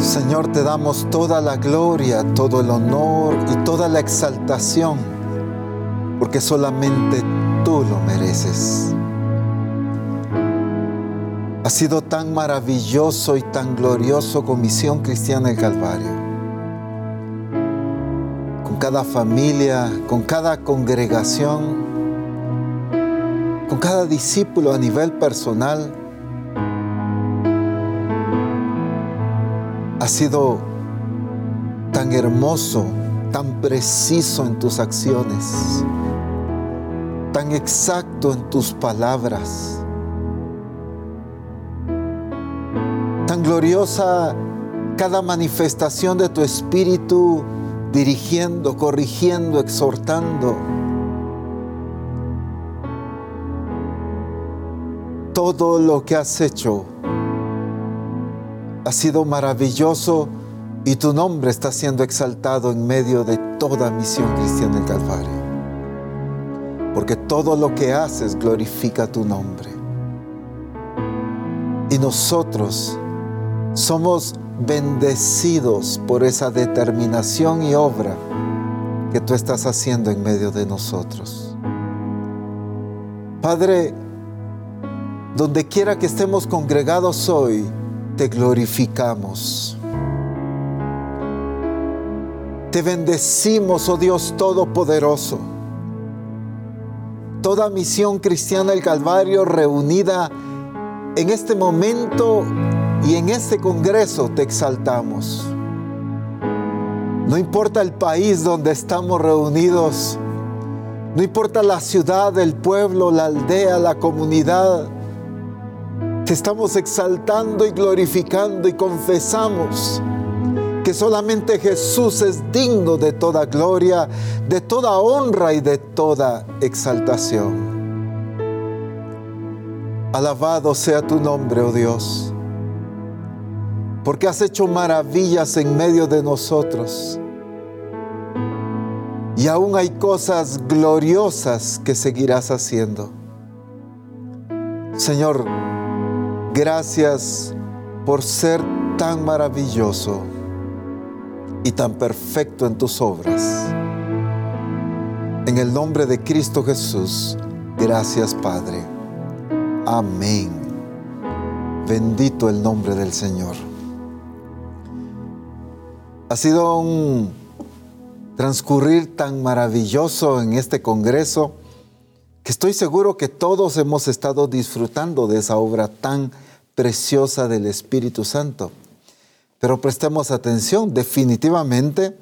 Señor, te damos toda la gloria, todo el honor y toda la exaltación, porque solamente tú lo mereces. Ha sido tan maravilloso y tan glorioso con Misión Cristiana del Calvario. Con cada familia, con cada congregación, con cada discípulo a nivel personal. Ha sido tan hermoso, tan preciso en tus acciones, tan exacto en tus palabras tan gloriosa cada manifestación de tu espíritu dirigiendo, corrigiendo, exhortando. Todo lo que has hecho ha sido maravilloso y tu nombre está siendo exaltado en medio de toda misión cristiana del Calvario. Porque todo lo que haces glorifica tu nombre. Y nosotros somos bendecidos por esa determinación y obra que tú estás haciendo en medio de nosotros. Padre, donde quiera que estemos congregados hoy, te glorificamos. Te bendecimos, oh Dios Todopoderoso. Toda misión cristiana del Calvario reunida en este momento y en este Congreso te exaltamos. No importa el país donde estamos reunidos, no importa la ciudad, el pueblo, la aldea, la comunidad, te estamos exaltando y glorificando y confesamos que solamente Jesús es digno de toda gloria, de toda honra y de toda exaltación. Alabado sea tu nombre, oh Dios porque has hecho maravillas en medio de nosotros. Y aún hay cosas gloriosas que seguirás haciendo. Señor, gracias por ser tan maravilloso y tan perfecto en tus obras. En el nombre de Cristo Jesús, gracias Padre. Amén. Bendito el nombre del Señor. Ha sido un transcurrir tan maravilloso en este Congreso que estoy seguro que todos hemos estado disfrutando de esa obra tan preciosa del Espíritu Santo. Pero prestemos atención, definitivamente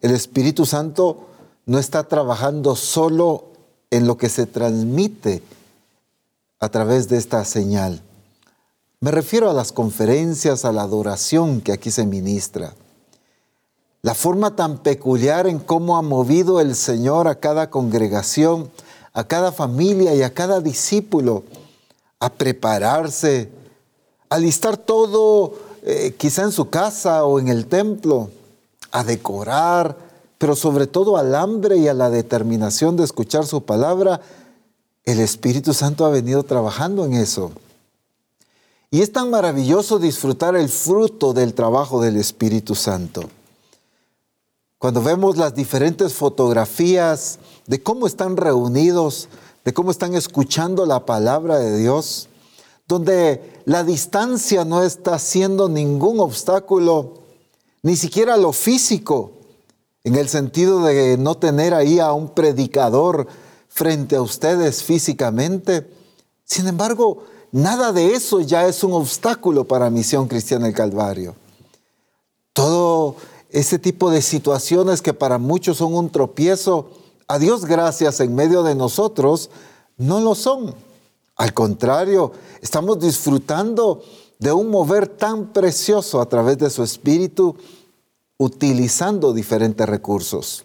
el Espíritu Santo no está trabajando solo en lo que se transmite a través de esta señal. Me refiero a las conferencias, a la adoración que aquí se ministra la forma tan peculiar en cómo ha movido el Señor a cada congregación, a cada familia y a cada discípulo a prepararse, a listar todo, eh, quizá en su casa o en el templo, a decorar, pero sobre todo al hambre y a la determinación de escuchar su palabra, el Espíritu Santo ha venido trabajando en eso. Y es tan maravilloso disfrutar el fruto del trabajo del Espíritu Santo. Cuando vemos las diferentes fotografías de cómo están reunidos, de cómo están escuchando la palabra de Dios, donde la distancia no está siendo ningún obstáculo, ni siquiera lo físico, en el sentido de no tener ahí a un predicador frente a ustedes físicamente. Sin embargo, nada de eso ya es un obstáculo para Misión Cristiana del Calvario. Todo ese tipo de situaciones que para muchos son un tropiezo, a Dios gracias en medio de nosotros, no lo son. Al contrario, estamos disfrutando de un mover tan precioso a través de su espíritu, utilizando diferentes recursos.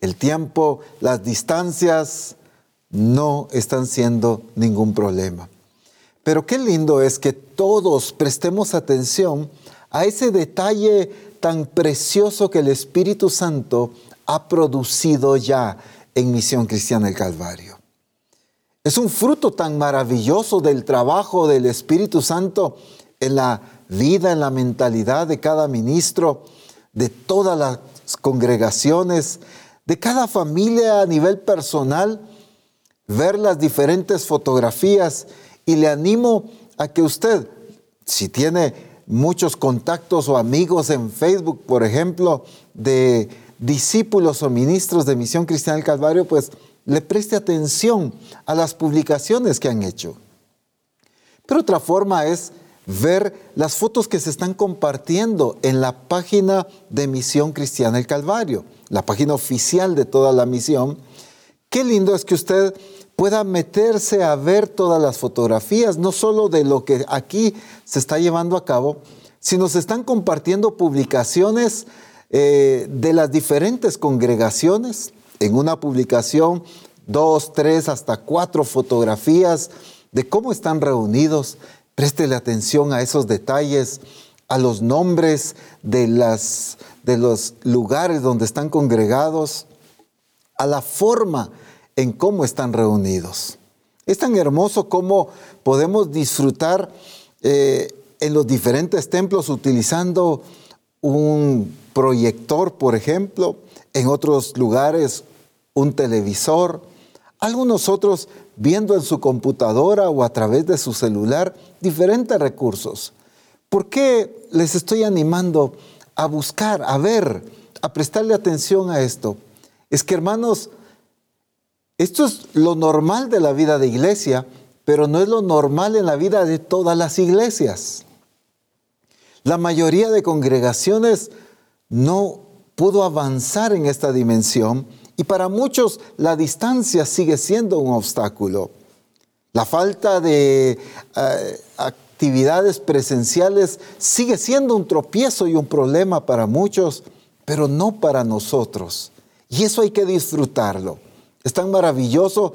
El tiempo, las distancias no están siendo ningún problema. Pero qué lindo es que todos prestemos atención a ese detalle tan precioso que el Espíritu Santo ha producido ya en Misión Cristiana del Calvario. Es un fruto tan maravilloso del trabajo del Espíritu Santo en la vida en la mentalidad de cada ministro, de todas las congregaciones, de cada familia a nivel personal, ver las diferentes fotografías. Y le animo a que usted, si tiene muchos contactos o amigos en Facebook, por ejemplo, de discípulos o ministros de Misión Cristiana del Calvario, pues le preste atención a las publicaciones que han hecho. Pero otra forma es ver las fotos que se están compartiendo en la página de Misión Cristiana del Calvario, la página oficial de toda la misión. Qué lindo es que usted pueda meterse a ver todas las fotografías, no solo de lo que aquí se está llevando a cabo, sino se están compartiendo publicaciones eh, de las diferentes congregaciones. En una publicación, dos, tres, hasta cuatro fotografías de cómo están reunidos, Préstele atención a esos detalles, a los nombres de, las, de los lugares donde están congregados, a la forma en cómo están reunidos. Es tan hermoso cómo podemos disfrutar eh, en los diferentes templos utilizando un proyector, por ejemplo, en otros lugares un televisor, algunos otros viendo en su computadora o a través de su celular diferentes recursos. ¿Por qué les estoy animando a buscar, a ver, a prestarle atención a esto? Es que hermanos, esto es lo normal de la vida de iglesia, pero no es lo normal en la vida de todas las iglesias. La mayoría de congregaciones no pudo avanzar en esta dimensión y para muchos la distancia sigue siendo un obstáculo. La falta de eh, actividades presenciales sigue siendo un tropiezo y un problema para muchos, pero no para nosotros. Y eso hay que disfrutarlo. Es tan maravilloso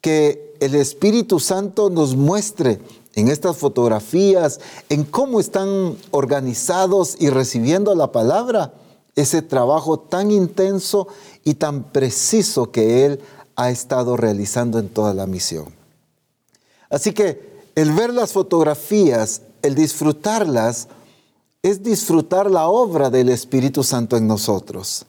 que el Espíritu Santo nos muestre en estas fotografías, en cómo están organizados y recibiendo la palabra, ese trabajo tan intenso y tan preciso que Él ha estado realizando en toda la misión. Así que el ver las fotografías, el disfrutarlas, es disfrutar la obra del Espíritu Santo en nosotros,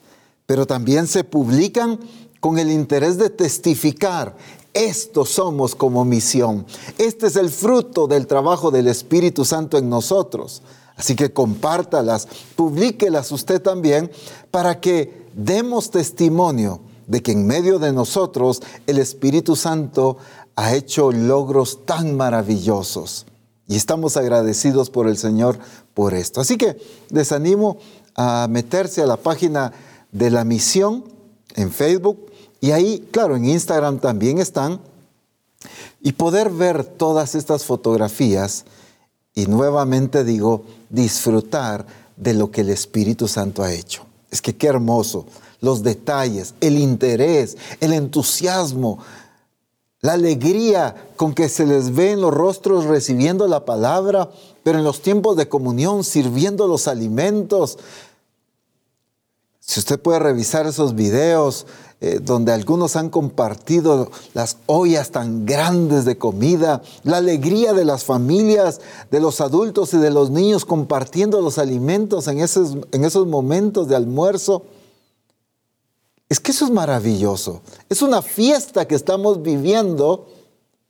pero también se publican con el interés de testificar. Esto somos como misión. Este es el fruto del trabajo del Espíritu Santo en nosotros. Así que compártalas, publíquelas usted también para que demos testimonio de que en medio de nosotros el Espíritu Santo ha hecho logros tan maravillosos. Y estamos agradecidos por el Señor por esto. Así que les animo a meterse a la página de la misión en Facebook y ahí, claro, en Instagram también están y poder ver todas estas fotografías y nuevamente digo, disfrutar de lo que el Espíritu Santo ha hecho. Es que qué hermoso, los detalles, el interés, el entusiasmo, la alegría con que se les ve en los rostros recibiendo la palabra, pero en los tiempos de comunión sirviendo los alimentos. Si usted puede revisar esos videos, eh, donde algunos han compartido las ollas tan grandes de comida, la alegría de las familias, de los adultos y de los niños compartiendo los alimentos en esos, en esos momentos de almuerzo. Es que eso es maravilloso. Es una fiesta que estamos viviendo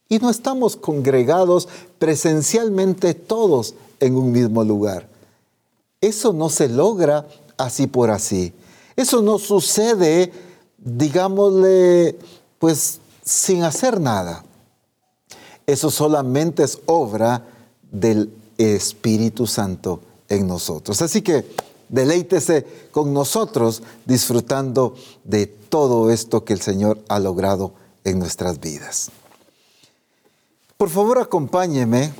y no estamos congregados presencialmente todos en un mismo lugar. Eso no se logra así por así. Eso no sucede digámosle, pues sin hacer nada. Eso solamente es obra del Espíritu Santo en nosotros. Así que deleítese con nosotros disfrutando de todo esto que el Señor ha logrado en nuestras vidas. Por favor, acompáñeme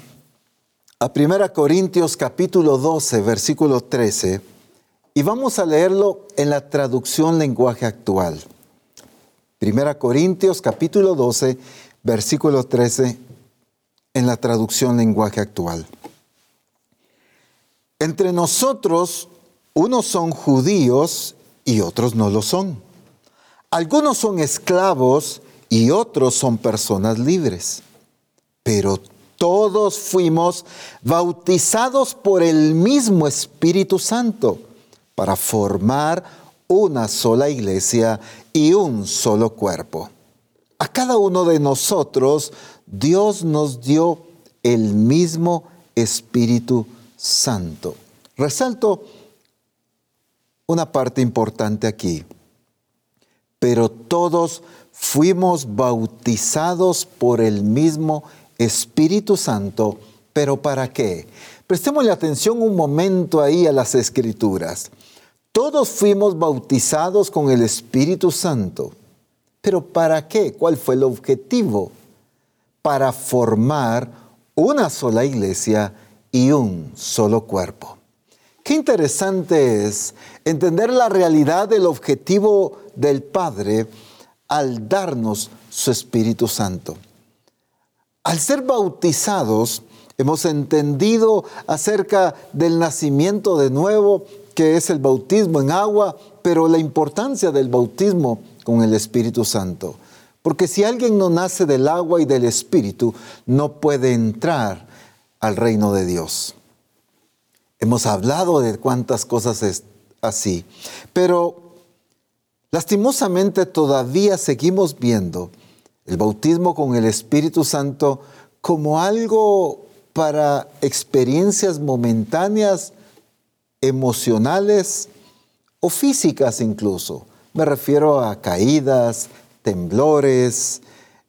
a 1 Corintios capítulo 12, versículo 13 y vamos a leerlo en la traducción lenguaje actual. Primera Corintios capítulo 12, versículo 13, en la traducción lenguaje actual. Entre nosotros, unos son judíos y otros no lo son. Algunos son esclavos y otros son personas libres. Pero todos fuimos bautizados por el mismo Espíritu Santo para formar una sola iglesia y un solo cuerpo. A cada uno de nosotros Dios nos dio el mismo Espíritu Santo. Resalto una parte importante aquí. Pero todos fuimos bautizados por el mismo Espíritu Santo. ¿Pero para qué? Prestémosle atención un momento ahí a las escrituras. Todos fuimos bautizados con el Espíritu Santo. ¿Pero para qué? ¿Cuál fue el objetivo? Para formar una sola iglesia y un solo cuerpo. Qué interesante es entender la realidad del objetivo del Padre al darnos su Espíritu Santo. Al ser bautizados, hemos entendido acerca del nacimiento de nuevo, es el bautismo en agua, pero la importancia del bautismo con el Espíritu Santo. Porque si alguien no nace del agua y del Espíritu, no puede entrar al reino de Dios. Hemos hablado de cuántas cosas es así, pero lastimosamente todavía seguimos viendo el bautismo con el Espíritu Santo como algo para experiencias momentáneas, emocionales o físicas incluso. Me refiero a caídas, temblores,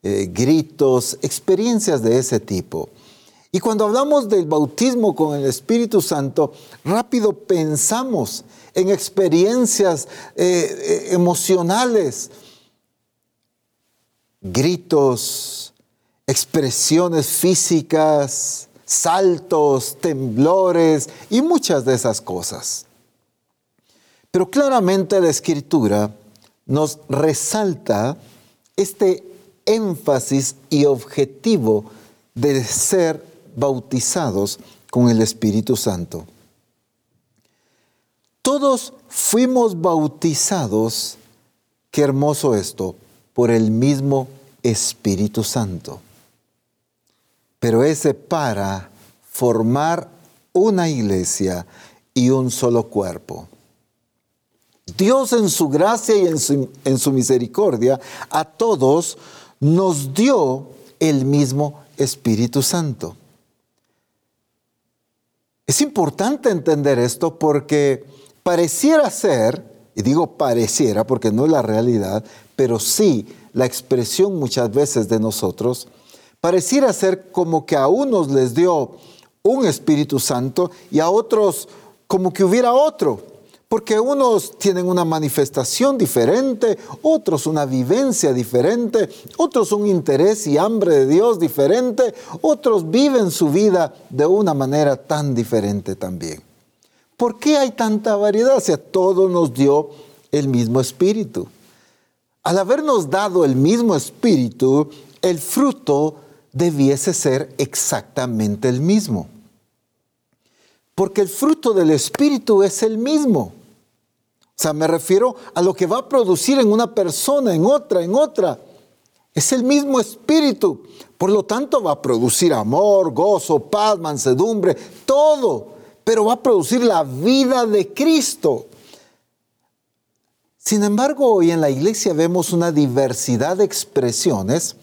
eh, gritos, experiencias de ese tipo. Y cuando hablamos del bautismo con el Espíritu Santo, rápido pensamos en experiencias eh, eh, emocionales, gritos, expresiones físicas, saltos, temblores y muchas de esas cosas. Pero claramente la escritura nos resalta este énfasis y objetivo de ser bautizados con el Espíritu Santo. Todos fuimos bautizados, qué hermoso esto, por el mismo Espíritu Santo. Pero ese para formar una iglesia y un solo cuerpo. Dios en su gracia y en su, en su, misericordia a todos nos dio el mismo Espíritu Santo. Es importante entender esto porque pareciera ser, y digo pareciera porque no es la realidad, pero sí la expresión muchas veces de nosotros, pareciera ser como que a unos les dio un Espíritu Santo y a otros como que hubiera otro porque unos tienen una manifestación diferente, otros una vivencia diferente, otros un interés y hambre de Dios diferente, otros viven su vida de una manera tan diferente también. ¿Por qué hay tanta variedad? O sea, todo nos dio el mismo espíritu. Al habernos dado el mismo espíritu, el fruto debiese ser exactamente el mismo. Porque el fruto del espíritu es el mismo. O sea, me refiero a lo que va a producir en una persona, en otra, en otra. Es el mismo espíritu. Por lo tanto, va a producir amor, gozo, paz, mansedumbre, todo. Pero va a producir la vida de Cristo. Sin embargo, hoy en la iglesia vemos una diversidad de expresiones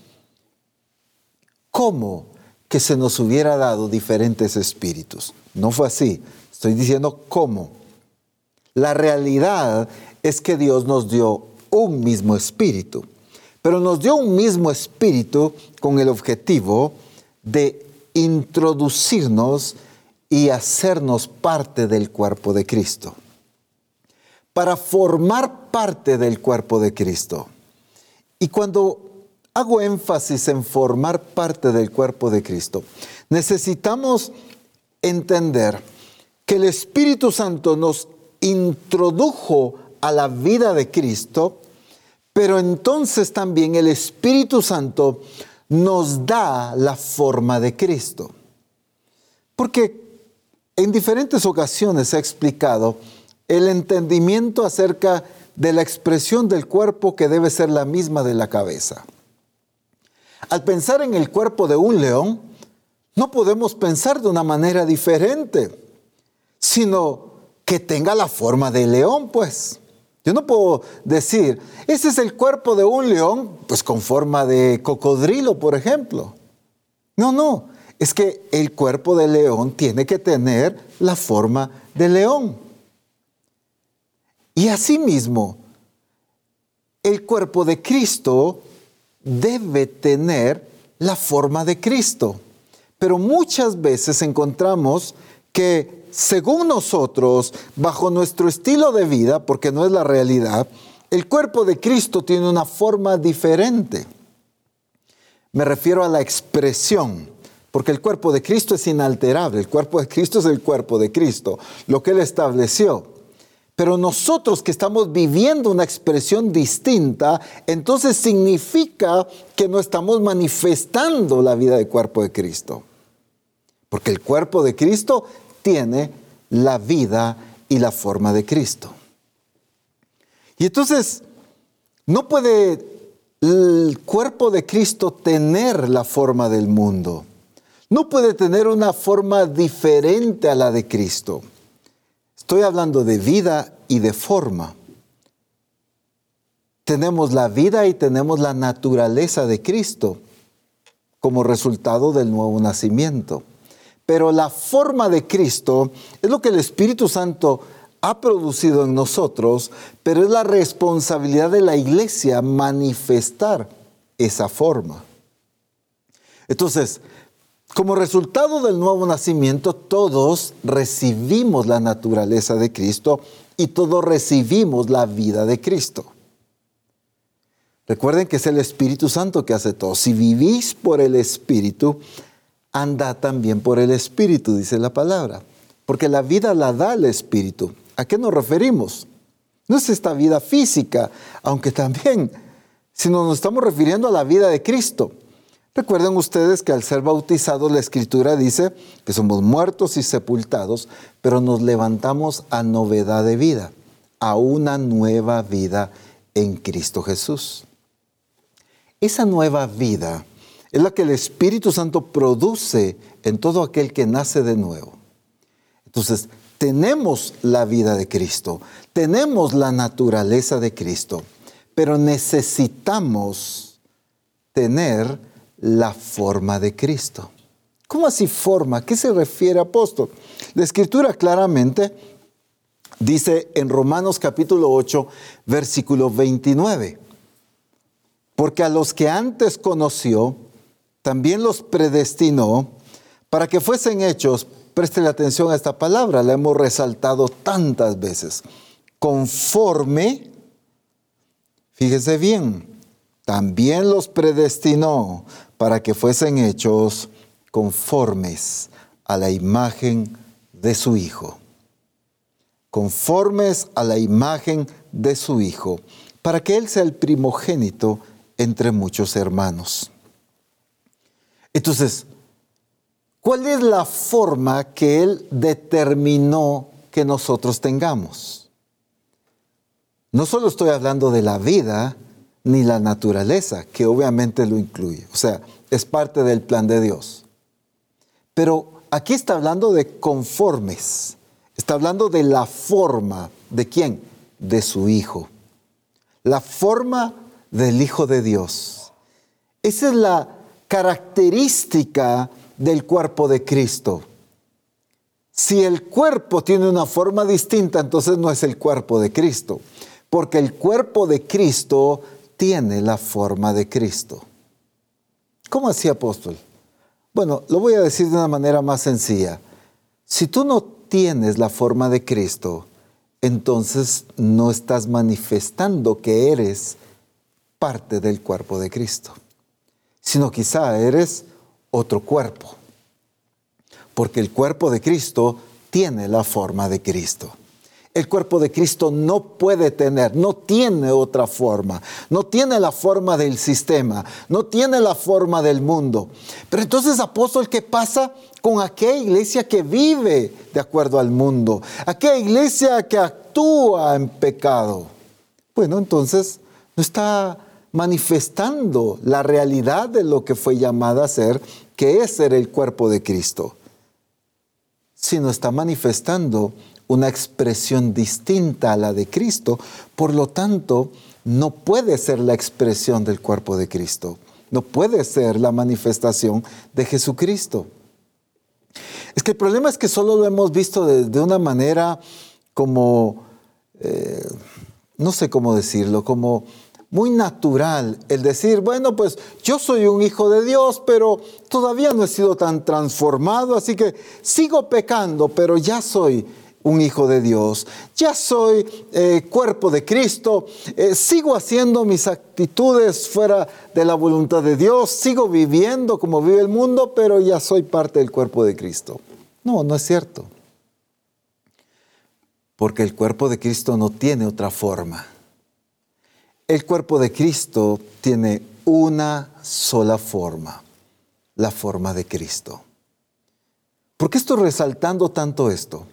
como que se nos hubiera dado diferentes espíritus. No fue así. Estoy diciendo cómo. La realidad es que Dios nos dio un mismo espíritu, pero nos dio un mismo espíritu con el objetivo de introducirnos y hacernos parte del cuerpo de Cristo. Para formar parte del cuerpo de Cristo. Y cuando hago énfasis en formar parte del cuerpo de Cristo, necesitamos entender que el Espíritu Santo nos introdujo a la vida de Cristo, pero entonces también el Espíritu Santo nos da la forma de Cristo. Porque en diferentes ocasiones he explicado el entendimiento acerca de la expresión del cuerpo que debe ser la misma de la cabeza. Al pensar en el cuerpo de un león, no podemos pensar de una manera diferente, sino que tenga la forma de león, pues. Yo no puedo decir, ese es el cuerpo de un león, pues con forma de cocodrilo, por ejemplo. No, no, es que el cuerpo de león tiene que tener la forma de león. Y asimismo, el cuerpo de Cristo debe tener la forma de Cristo. Pero muchas veces encontramos que según nosotros, bajo nuestro estilo de vida, porque no es la realidad, el cuerpo de Cristo tiene una forma diferente. Me refiero a la expresión, porque el cuerpo de Cristo es inalterable, el cuerpo de Cristo es el cuerpo de Cristo, lo que Él estableció. Pero nosotros que estamos viviendo una expresión distinta, entonces significa que no estamos manifestando la vida del cuerpo de Cristo. Porque el cuerpo de Cristo tiene la vida y la forma de Cristo. Y entonces, no puede el cuerpo de Cristo tener la forma del mundo. No puede tener una forma diferente a la de Cristo. Estoy hablando de vida y de forma. Tenemos la vida y tenemos la naturaleza de Cristo como resultado del nuevo nacimiento. Pero la forma de Cristo es lo que el Espíritu Santo ha producido en nosotros, pero es la responsabilidad de la iglesia manifestar esa forma. Entonces, como resultado del nuevo nacimiento, todos recibimos la naturaleza de Cristo y todos recibimos la vida de Cristo. Recuerden que es el Espíritu Santo que hace todo. Si vivís por el Espíritu, anda también por el Espíritu, dice la palabra. Porque la vida la da el Espíritu. ¿A qué nos referimos? No es esta vida física, aunque también, sino nos estamos refiriendo a la vida de Cristo. Recuerden ustedes que al ser bautizados la Escritura dice que somos muertos y sepultados, pero nos levantamos a novedad de vida, a una nueva vida en Cristo Jesús. Esa nueva vida es la que el Espíritu Santo produce en todo aquel que nace de nuevo. Entonces, tenemos la vida de Cristo, tenemos la naturaleza de Cristo, pero necesitamos tener la forma de Cristo. ¿Cómo así forma? ¿A qué se refiere apóstol? La escritura claramente dice en Romanos capítulo 8, versículo 29, porque a los que antes conoció, también los predestinó para que fuesen hechos, preste atención a esta palabra, la hemos resaltado tantas veces, conforme, fíjese bien, también los predestinó para que fuesen hechos conformes a la imagen de su Hijo. Conformes a la imagen de su Hijo, para que Él sea el primogénito entre muchos hermanos. Entonces, ¿cuál es la forma que Él determinó que nosotros tengamos? No solo estoy hablando de la vida ni la naturaleza, que obviamente lo incluye, o sea, es parte del plan de Dios. Pero aquí está hablando de conformes, está hablando de la forma, ¿de quién? De su Hijo. La forma del Hijo de Dios. Esa es la característica del cuerpo de Cristo. Si el cuerpo tiene una forma distinta, entonces no es el cuerpo de Cristo, porque el cuerpo de Cristo tiene la forma de Cristo. ¿Cómo así, apóstol? Bueno, lo voy a decir de una manera más sencilla. Si tú no tienes la forma de Cristo, entonces no estás manifestando que eres parte del cuerpo de Cristo sino quizá eres otro cuerpo. Porque el cuerpo de Cristo tiene la forma de Cristo. El cuerpo de Cristo no puede tener, no tiene otra forma, no tiene la forma del sistema, no tiene la forma del mundo. Pero entonces, apóstol, ¿qué pasa con aquella iglesia que vive de acuerdo al mundo? Aquella iglesia que actúa en pecado. Bueno, entonces no está manifestando la realidad de lo que fue llamada a ser, que es ser el cuerpo de Cristo, sino está manifestando una expresión distinta a la de Cristo, por lo tanto, no puede ser la expresión del cuerpo de Cristo, no puede ser la manifestación de Jesucristo. Es que el problema es que solo lo hemos visto de, una manera como, eh, no sé cómo decirlo, como muy natural el decir, bueno, pues yo soy un hijo de Dios, pero todavía no he sido tan transformado, así que sigo pecando, pero ya soy un hijo de Dios, ya soy eh, cuerpo de Cristo, eh, sigo haciendo mis actitudes fuera de la voluntad de Dios, sigo viviendo como vive el mundo, pero ya soy parte del cuerpo de Cristo. No, no es cierto. Porque el cuerpo de Cristo no tiene otra forma. El cuerpo de Cristo tiene una sola forma, la forma de Cristo. ¿Por qué estoy resaltando tanto esto?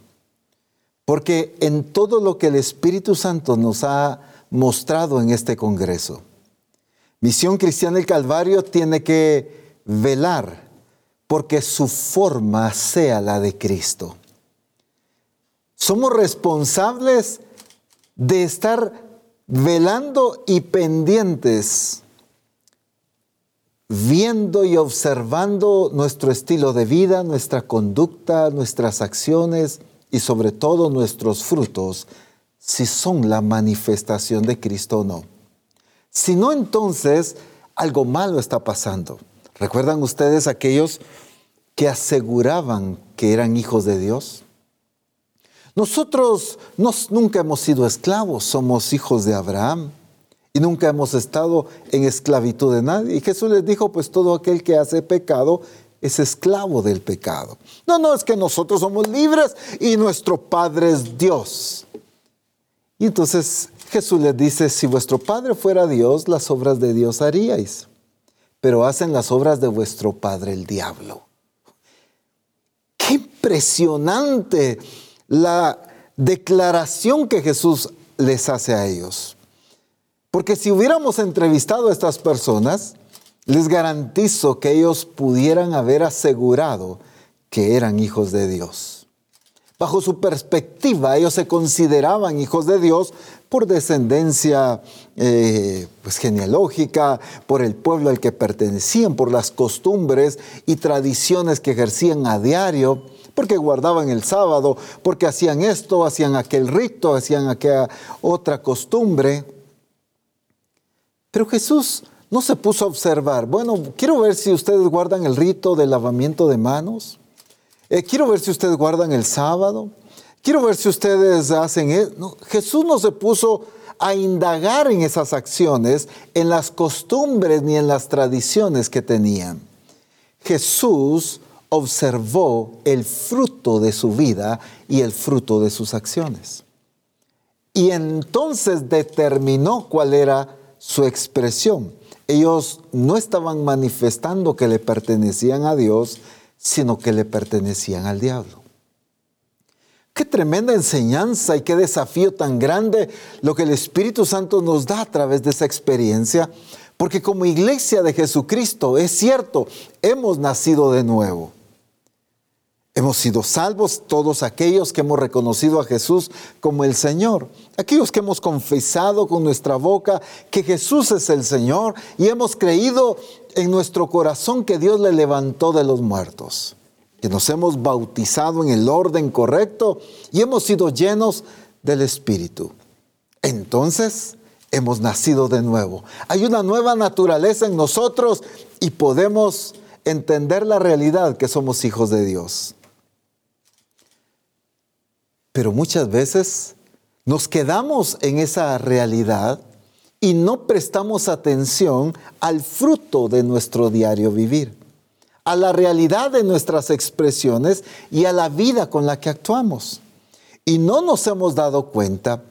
Porque en todo lo que el Espíritu Santo nos ha mostrado en este Congreso, Misión Cristiana del Calvario tiene que velar porque su forma sea la de Cristo. Somos responsables de estar velando y pendientes, viendo y observando nuestro estilo de vida, nuestra conducta, nuestras acciones y sobre todo nuestros frutos, si son la manifestación de Cristo o no. Si no, entonces algo malo está pasando. ¿Recuerdan ustedes aquellos que aseguraban que eran hijos de Dios? Nosotros nunca hemos sido esclavos, somos hijos de Abraham y nunca hemos estado en esclavitud de nadie. Y Jesús les dijo, pues todo aquel que hace pecado es esclavo del pecado. No, no, es que nosotros somos libres y nuestro Padre es Dios. Y entonces Jesús les dice, si vuestro Padre fuera Dios, las obras de Dios haríais, pero hacen las obras de vuestro Padre el diablo. Qué impresionante la declaración que Jesús les hace a ellos. Porque si hubiéramos entrevistado a estas personas, les garantizo que ellos pudieran haber asegurado que eran hijos de Dios. Bajo su perspectiva, ellos se consideraban hijos de Dios por descendencia eh, pues, genealógica, por el pueblo al que pertenecían, por las costumbres y tradiciones que ejercían a diario porque guardaban el sábado, porque hacían esto, hacían aquel rito, hacían aquella otra costumbre. Pero Jesús no se puso a observar, bueno, quiero ver si ustedes guardan el rito del lavamiento de manos, eh, quiero ver si ustedes guardan el sábado, quiero ver si ustedes hacen eso. Jesús no se puso a indagar en esas acciones, en las costumbres ni en las tradiciones que tenían. Jesús observó el fruto de su vida y el fruto de sus acciones. Y entonces determinó cuál era su expresión. Ellos no estaban manifestando que le pertenecían a Dios, sino que le pertenecían al diablo. Qué tremenda enseñanza y qué desafío tan grande lo que el Espíritu Santo nos da a través de esa experiencia, porque como iglesia de Jesucristo, es cierto, hemos nacido de nuevo. Hemos sido salvos todos aquellos que hemos reconocido a Jesús como el Señor, aquellos que hemos confesado con nuestra boca que Jesús es el Señor y hemos creído en nuestro corazón que Dios le levantó de los muertos, que nos hemos bautizado en el orden correcto y hemos sido llenos del Espíritu. Entonces hemos nacido de nuevo. Hay una nueva naturaleza en nosotros y podemos entender la realidad que somos hijos de Dios. Pero muchas veces nos quedamos en esa realidad y no prestamos atención al fruto de nuestro diario vivir, a la realidad de nuestras expresiones y a la vida con la que actuamos. Y no nos hemos dado cuenta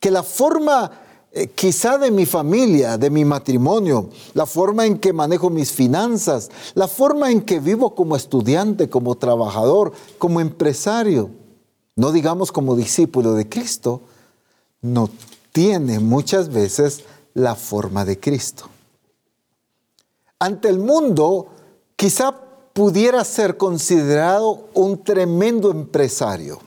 que la forma eh, quizá de mi familia, de mi matrimonio, la forma en que manejo mis finanzas, la forma en que vivo como estudiante, como trabajador, como empresario, no digamos como discípulo de Cristo, no tiene muchas veces la forma de Cristo. Ante el mundo, quizá pudiera ser considerado un tremendo empresario.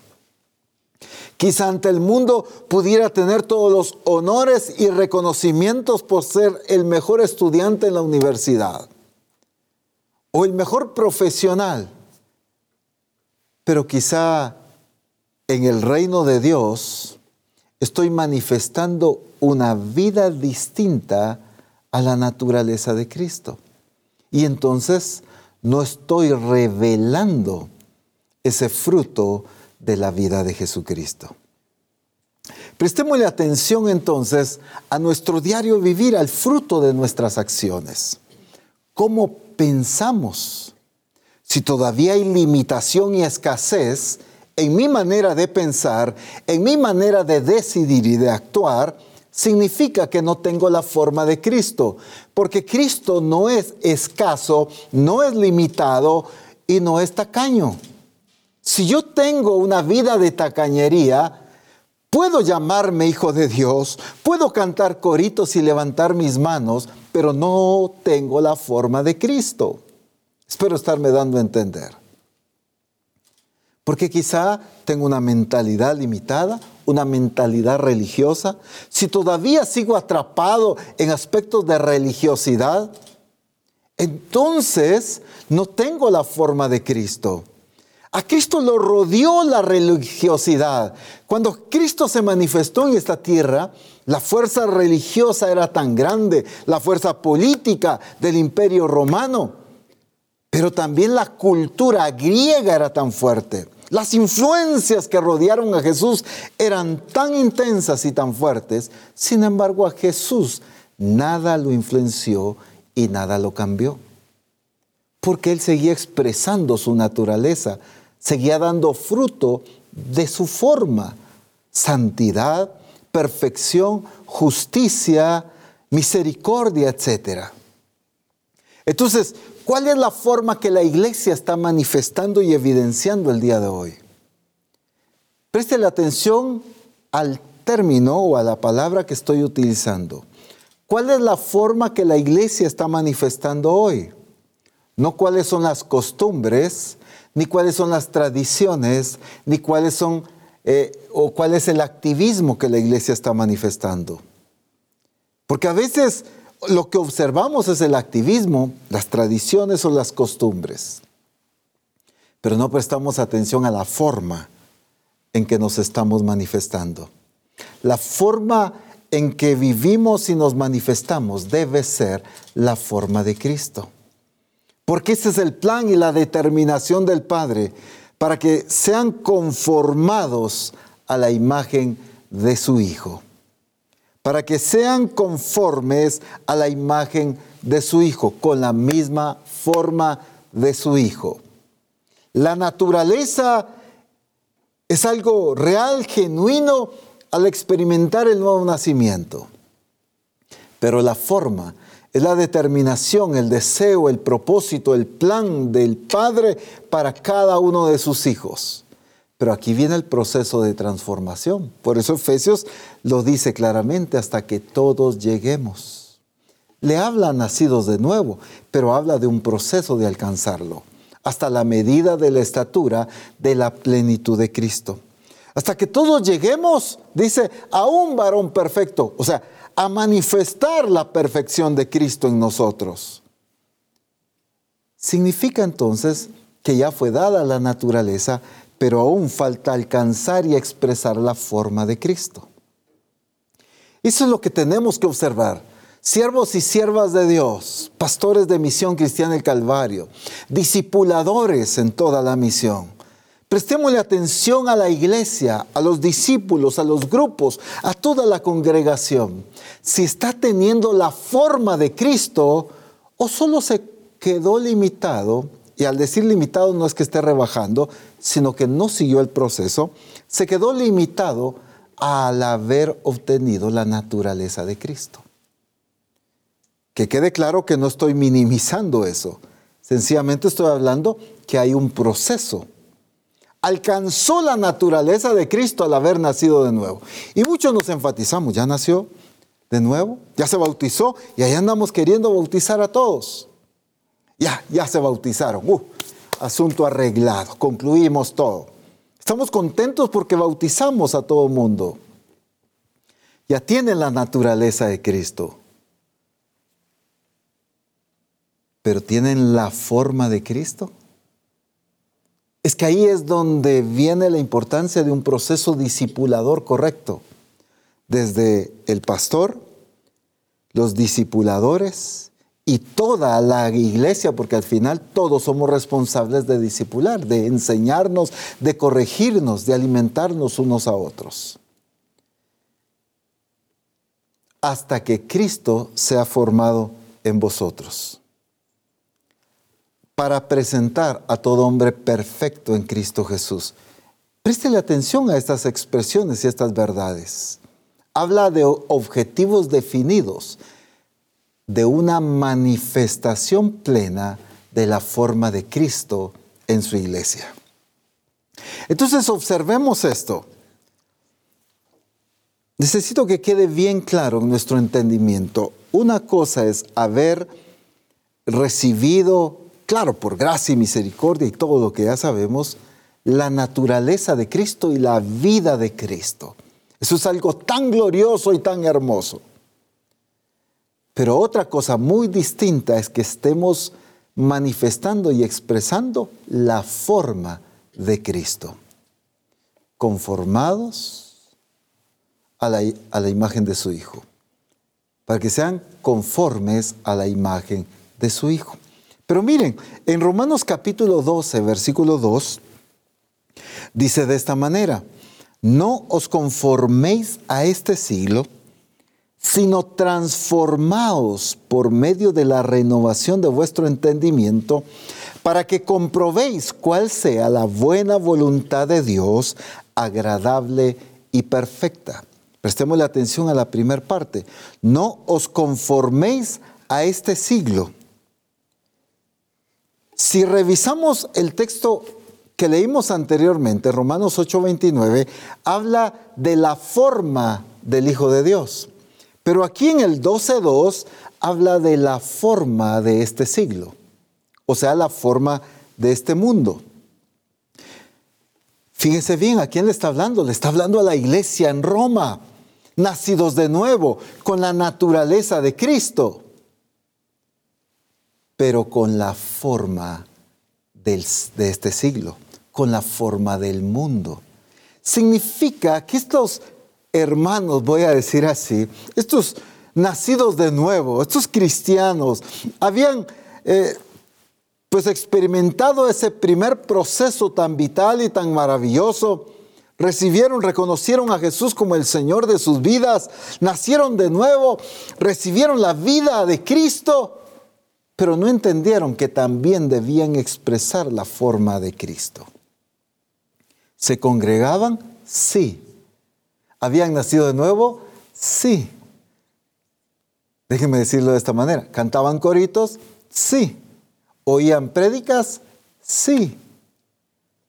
Quizá ante el mundo pudiera tener todos los honores y reconocimientos por ser el mejor estudiante en la universidad o el mejor profesional. Pero quizá en el reino de Dios estoy manifestando una vida distinta a la naturaleza de Cristo. Y entonces no estoy revelando ese fruto de la vida de Jesucristo. Prestémosle atención entonces a nuestro diario vivir, al fruto de nuestras acciones. ¿Cómo pensamos? Si todavía hay limitación y escasez en mi manera de pensar, en mi manera de decidir y de actuar, significa que no tengo la forma de Cristo, porque Cristo no es escaso, no es limitado y no es tacaño. Si yo tengo una vida de tacañería, puedo llamarme hijo de Dios, puedo cantar coritos y levantar mis manos, pero no tengo la forma de Cristo. Espero estarme dando a entender. Porque quizá tengo una mentalidad limitada, una mentalidad religiosa. Si todavía sigo atrapado en aspectos de religiosidad, entonces no tengo la forma de Cristo. A Cristo lo rodeó la religiosidad. Cuando Cristo se manifestó en esta tierra, la fuerza religiosa era tan grande, la fuerza política del imperio romano, pero también la cultura griega era tan fuerte. Las influencias que rodearon a Jesús eran tan intensas y tan fuertes, sin embargo a Jesús nada lo influenció y nada lo cambió, porque él seguía expresando su naturaleza, seguía dando fruto de su forma, santidad, perfección, justicia, misericordia, etc. Entonces, ¿cuál es la forma que la iglesia está manifestando y evidenciando el día de hoy? Preste la atención al término o a la palabra que estoy utilizando. ¿Cuál es la forma que la iglesia está manifestando hoy? No cuáles son las costumbres, ni cuáles son las tradiciones, ni cuáles son eh, o cuál es el activismo que la iglesia está manifestando. Porque a veces lo que observamos es el activismo, las tradiciones o las costumbres, pero no prestamos atención a la forma en que nos estamos manifestando. La forma en que vivimos y nos manifestamos debe ser la forma de Cristo. Porque ese es el plan y la determinación del Padre para que sean conformados a la imagen de su Hijo. Para que sean conformes a la imagen de su Hijo, con la misma forma de su Hijo. La naturaleza es algo real, genuino, al experimentar el nuevo nacimiento. Pero la forma es la determinación, el deseo, el propósito, el plan del Padre para cada uno de sus hijos. Pero aquí viene el proceso de transformación. Por eso Efesios lo dice claramente, hasta que todos lleguemos. Le habla a nacidos de nuevo, pero habla de un proceso de alcanzarlo, hasta la medida de la estatura de la plenitud de Cristo. Hasta que todos lleguemos, dice, a un varón perfecto. O sea, a manifestar la perfección de Cristo en nosotros. Significa entonces que ya fue dada la naturaleza, pero aún falta alcanzar y expresar la forma de Cristo. Eso es lo que tenemos que observar. Siervos y siervas de Dios, pastores de misión cristiana del Calvario, discipuladores en toda la misión Prestémosle atención a la iglesia, a los discípulos, a los grupos, a toda la congregación. Si está teniendo la forma de Cristo o solo se quedó limitado, y al decir limitado no es que esté rebajando, sino que no siguió el proceso, se quedó limitado al haber obtenido la naturaleza de Cristo. Que quede claro que no estoy minimizando eso, sencillamente estoy hablando que hay un proceso alcanzó la naturaleza de Cristo al haber nacido de nuevo. Y muchos nos enfatizamos, ya nació de nuevo, ya se bautizó y ahí andamos queriendo bautizar a todos. Ya, ya se bautizaron. Uh, asunto arreglado, concluimos todo. Estamos contentos porque bautizamos a todo mundo. Ya tienen la naturaleza de Cristo. Pero tienen la forma de Cristo. Es que ahí es donde viene la importancia de un proceso discipulador correcto. Desde el pastor, los discipuladores y toda la iglesia, porque al final todos somos responsables de discipular, de enseñarnos, de corregirnos, de alimentarnos unos a otros. Hasta que Cristo sea formado en vosotros para presentar a todo hombre perfecto en Cristo Jesús. Préstele atención a estas expresiones y estas verdades. Habla de objetivos definidos, de una manifestación plena de la forma de Cristo en su iglesia. Entonces observemos esto. Necesito que quede bien claro en nuestro entendimiento. Una cosa es haber recibido claro, por gracia y misericordia y todo lo que ya sabemos, la naturaleza de Cristo y la vida de Cristo. Eso es algo tan glorioso y tan hermoso. Pero otra cosa muy distinta es que estemos manifestando y expresando la forma de Cristo, conformados a la, imagen de su Hijo, para que sean conformes a la imagen de su Hijo. Pero miren, en Romanos capítulo 12, versículo 2, dice de esta manera, no os conforméis a este siglo, sino transformaos por medio de la renovación de vuestro entendimiento, para que comprobéis cuál sea la buena voluntad de Dios, agradable y perfecta. Prestemos la atención a la primera parte. No os conforméis a este siglo, si revisamos el texto que leímos anteriormente, Romanos 8:29, habla de la forma del Hijo de Dios. Pero aquí en el 12.2 habla de la forma de este siglo, o sea, la forma de este mundo. Fíjense bien, ¿a quién le está hablando? Le está hablando a la iglesia en Roma, nacidos de nuevo, con la naturaleza de Cristo pero con la forma de este siglo, con la forma del mundo. Significa que estos hermanos, voy a decir así, estos nacidos de nuevo, estos cristianos, habían eh, pues experimentado ese primer proceso tan vital y tan maravilloso recibieron, reconocieron a Jesús como el Señor de sus vidas, nacieron de nuevo, recibieron la vida de Cristo pero no entendieron que también debían expresar la forma de Cristo. ¿Se congregaban? Sí. ¿Habían nacido de nuevo? Sí. Déjenme decirlo de esta manera. ¿Cantaban coritos? Sí. ¿Oían prédicas? Sí.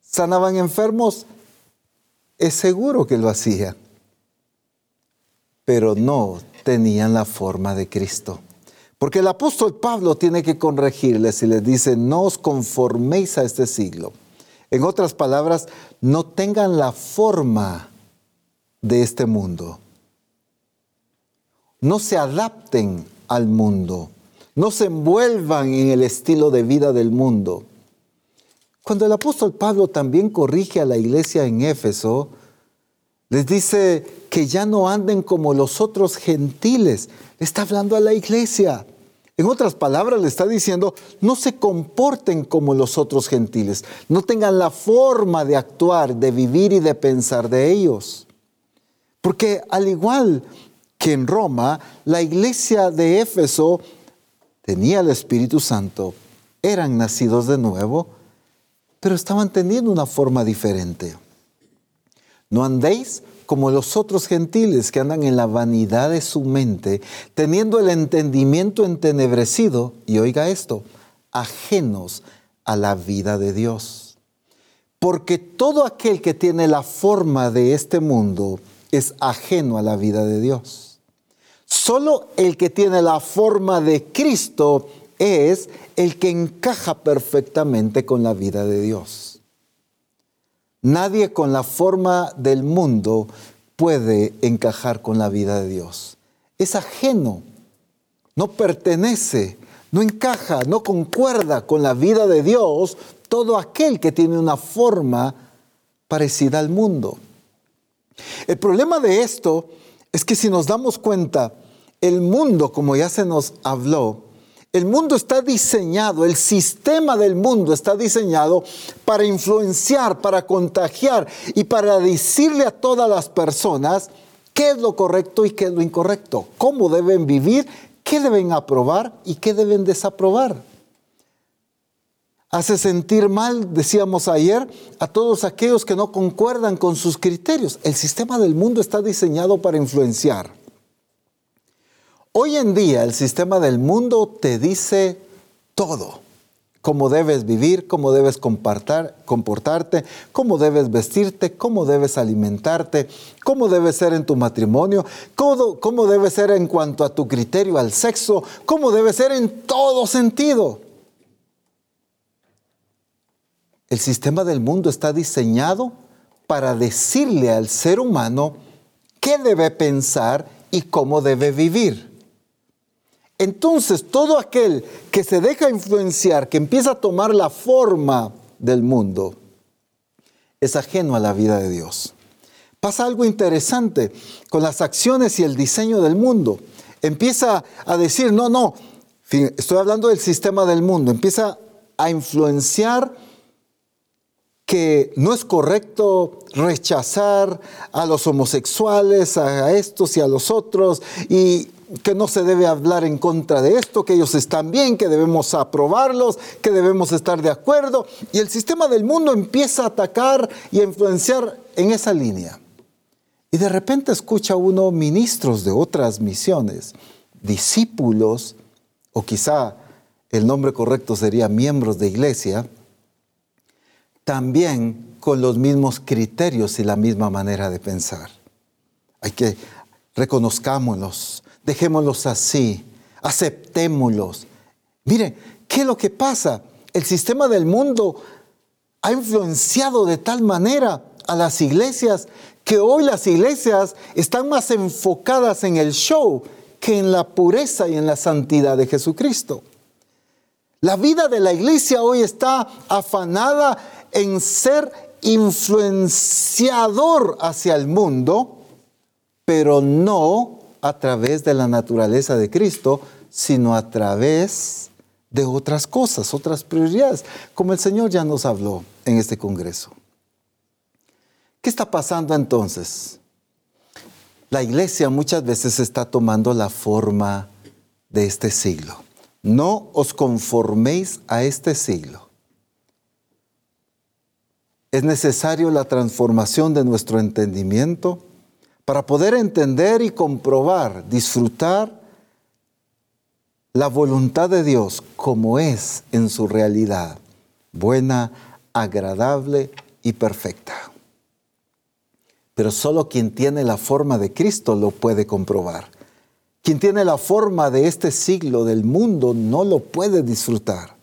¿Sanaban enfermos? Es seguro que lo hacían. Pero no tenían la forma de Cristo. Porque el apóstol Pablo tiene que corregirles y les dice, no os conforméis a este siglo. En otras palabras, no tengan la forma de este mundo. No se adapten al mundo. No se envuelvan en el estilo de vida del mundo. Cuando el apóstol Pablo también corrige a la iglesia en Éfeso, les dice que ya no anden como los otros gentiles. Está hablando a la iglesia. En otras palabras, le está diciendo, no se comporten como los otros gentiles, no tengan la forma de actuar, de vivir y de pensar de ellos. Porque al igual que en Roma, la iglesia de Éfeso tenía el Espíritu Santo, eran nacidos de nuevo, pero estaban teniendo una forma diferente. No andéis como los otros gentiles que andan en la vanidad de su mente, teniendo el entendimiento entenebrecido, y oiga esto, ajenos a la vida de Dios. Porque todo aquel que tiene la forma de este mundo es ajeno a la vida de Dios. Solo el que tiene la forma de Cristo es el que encaja perfectamente con la vida de Dios. Nadie con la forma del mundo puede encajar con la vida de Dios. Es ajeno, no pertenece, no encaja, no concuerda con la vida de Dios todo aquel que tiene una forma parecida al mundo. El problema de esto es que si nos damos cuenta, el mundo, como ya se nos habló, el mundo está diseñado, el sistema del mundo está diseñado para influenciar, para contagiar y para decirle a todas las personas qué es lo correcto y qué es lo incorrecto, cómo deben vivir, qué deben aprobar y qué deben desaprobar. Hace sentir mal, decíamos ayer, a todos aquellos que no concuerdan con sus criterios. El sistema del mundo está diseñado para influenciar. Hoy en día el sistema del mundo te dice todo. Cómo debes vivir, cómo debes comportarte, cómo debes vestirte, cómo debes alimentarte, cómo debes ser en tu matrimonio, cómo, cómo debes ser en cuanto a tu criterio al sexo, cómo debes ser en todo sentido. El sistema del mundo está diseñado para decirle al ser humano qué debe pensar y cómo debe vivir. Entonces, todo aquel que se deja influenciar, que empieza a tomar la forma del mundo, es ajeno a la vida de Dios. Pasa algo interesante con las acciones y el diseño del mundo. Empieza a decir, no, no, estoy hablando del sistema del mundo, empieza a influenciar que no es correcto rechazar a los homosexuales, a estos y a los otros, y que no se debe hablar en contra de esto, que ellos están bien, que debemos aprobarlos, que debemos estar de acuerdo. Y el sistema del mundo empieza a atacar y a influenciar en esa línea. Y de repente escucha uno ministros de otras misiones, discípulos, o quizá el nombre correcto sería miembros de iglesia, también con los mismos criterios y la misma manera de pensar. Hay que reconozcámonos, dejémoslos así, aceptémoslos. Mire, ¿qué es lo que pasa? El sistema del mundo ha influenciado de tal manera a las iglesias que hoy las iglesias están más enfocadas en el show que en la pureza y en la santidad de Jesucristo. La vida de la iglesia hoy está afanada en ser influenciador hacia el mundo, pero no a través de la naturaleza de Cristo, sino a través de otras cosas, otras prioridades, como el Señor ya nos habló en este Congreso. ¿Qué está pasando entonces? La iglesia muchas veces está tomando la forma de este siglo. No os conforméis a este siglo. Es necesario la transformación de nuestro entendimiento para poder entender y comprobar, disfrutar la voluntad de Dios como es en su realidad, buena, agradable y perfecta. Pero solo quien tiene la forma de Cristo lo puede comprobar. Quien tiene la forma de este siglo del mundo no lo puede disfrutar.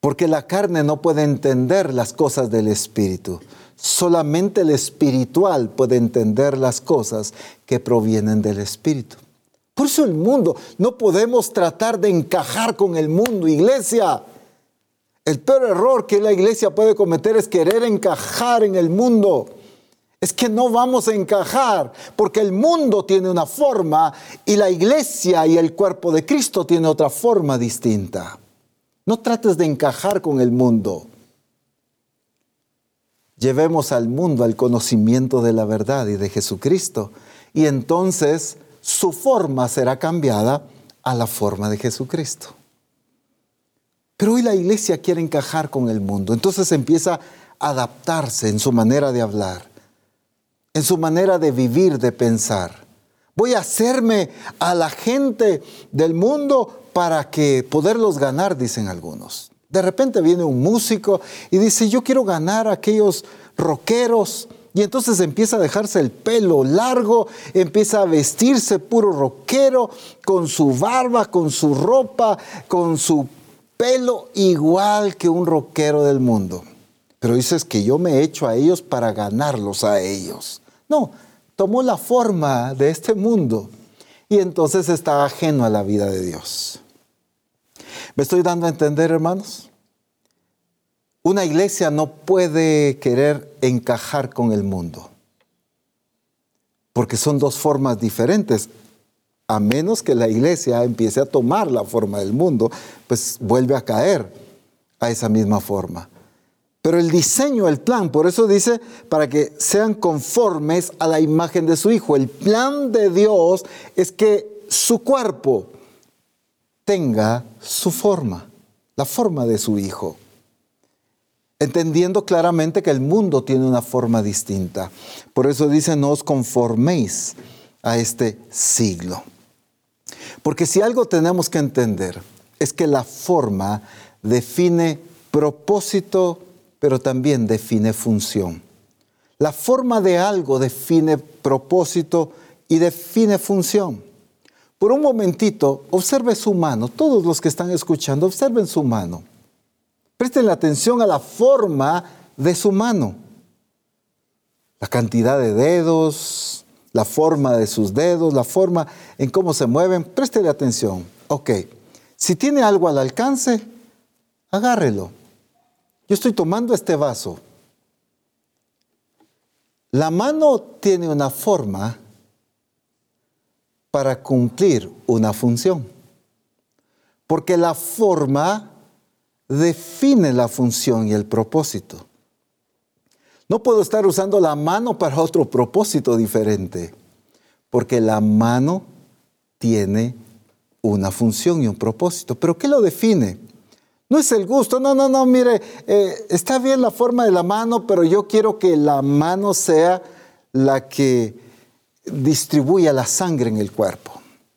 Porque la carne no puede entender las cosas del Espíritu. Solamente el espiritual puede entender las cosas que provienen del Espíritu. Por eso el mundo, no podemos tratar de encajar con el mundo, iglesia. El peor error que la iglesia puede cometer es querer encajar en el mundo. Es que no vamos a encajar porque el mundo tiene una forma y la iglesia y el cuerpo de Cristo tiene otra forma distinta. No trates de encajar con el mundo llevemos al mundo al conocimiento de la verdad y de Jesucristo. Y entonces su forma será cambiada a la forma de Jesucristo. Pero hoy la iglesia quiere encajar con el mundo, entonces empieza a adaptarse en su manera de hablar, en su manera de vivir, de pensar. Voy a hacerme a la gente del mundo para que poderlos ganar, dicen algunos. De repente viene un músico y dice, yo quiero ganar a aquellos rockeros Y entonces empieza a dejarse el pelo largo, empieza a vestirse puro rockero, con su barba, con su ropa, con su pelo igual que un rockero del mundo. Pero dices que yo me echo a ellos para ganarlos a ellos. No, tomó la forma de este mundo y entonces está ajeno a la vida de Dios. ¿Me estoy dando a entender, hermanos? Una iglesia no puede querer encajar con el mundo, porque son dos formas diferentes. A menos que la iglesia empiece a tomar la forma del mundo, pues vuelve a caer a esa misma forma. Pero el diseño, el plan, por eso dice, para que sean conformes a la imagen de su Hijo. El plan de Dios es que su cuerpo tenga su forma, la forma de su Hijo. Entendiendo claramente que el mundo tiene una forma distinta. Por eso dice, no os conforméis a este siglo. Porque si algo tenemos que entender es que la forma define propósito pero también define función. La forma de algo define propósito y define función. Por un momentito, observe su mano. Todos los que están escuchando, observen su mano. Presten atención a la forma de su mano. La cantidad de dedos, la forma de sus dedos, la forma en cómo se mueven. Préstele atención. Ok, si tiene algo al alcance, agárrelo. Yo estoy tomando este vaso. La mano tiene una forma para cumplir una función. Porque la forma define la función y el propósito. No puedo estar usando la mano para otro propósito diferente, porque la mano tiene una función y un propósito. ¿Pero qué lo define? No es el gusto, no, no, no, mire, eh, está bien la forma de la mano, pero yo quiero que la mano sea la que distribuya la sangre en el cuerpo,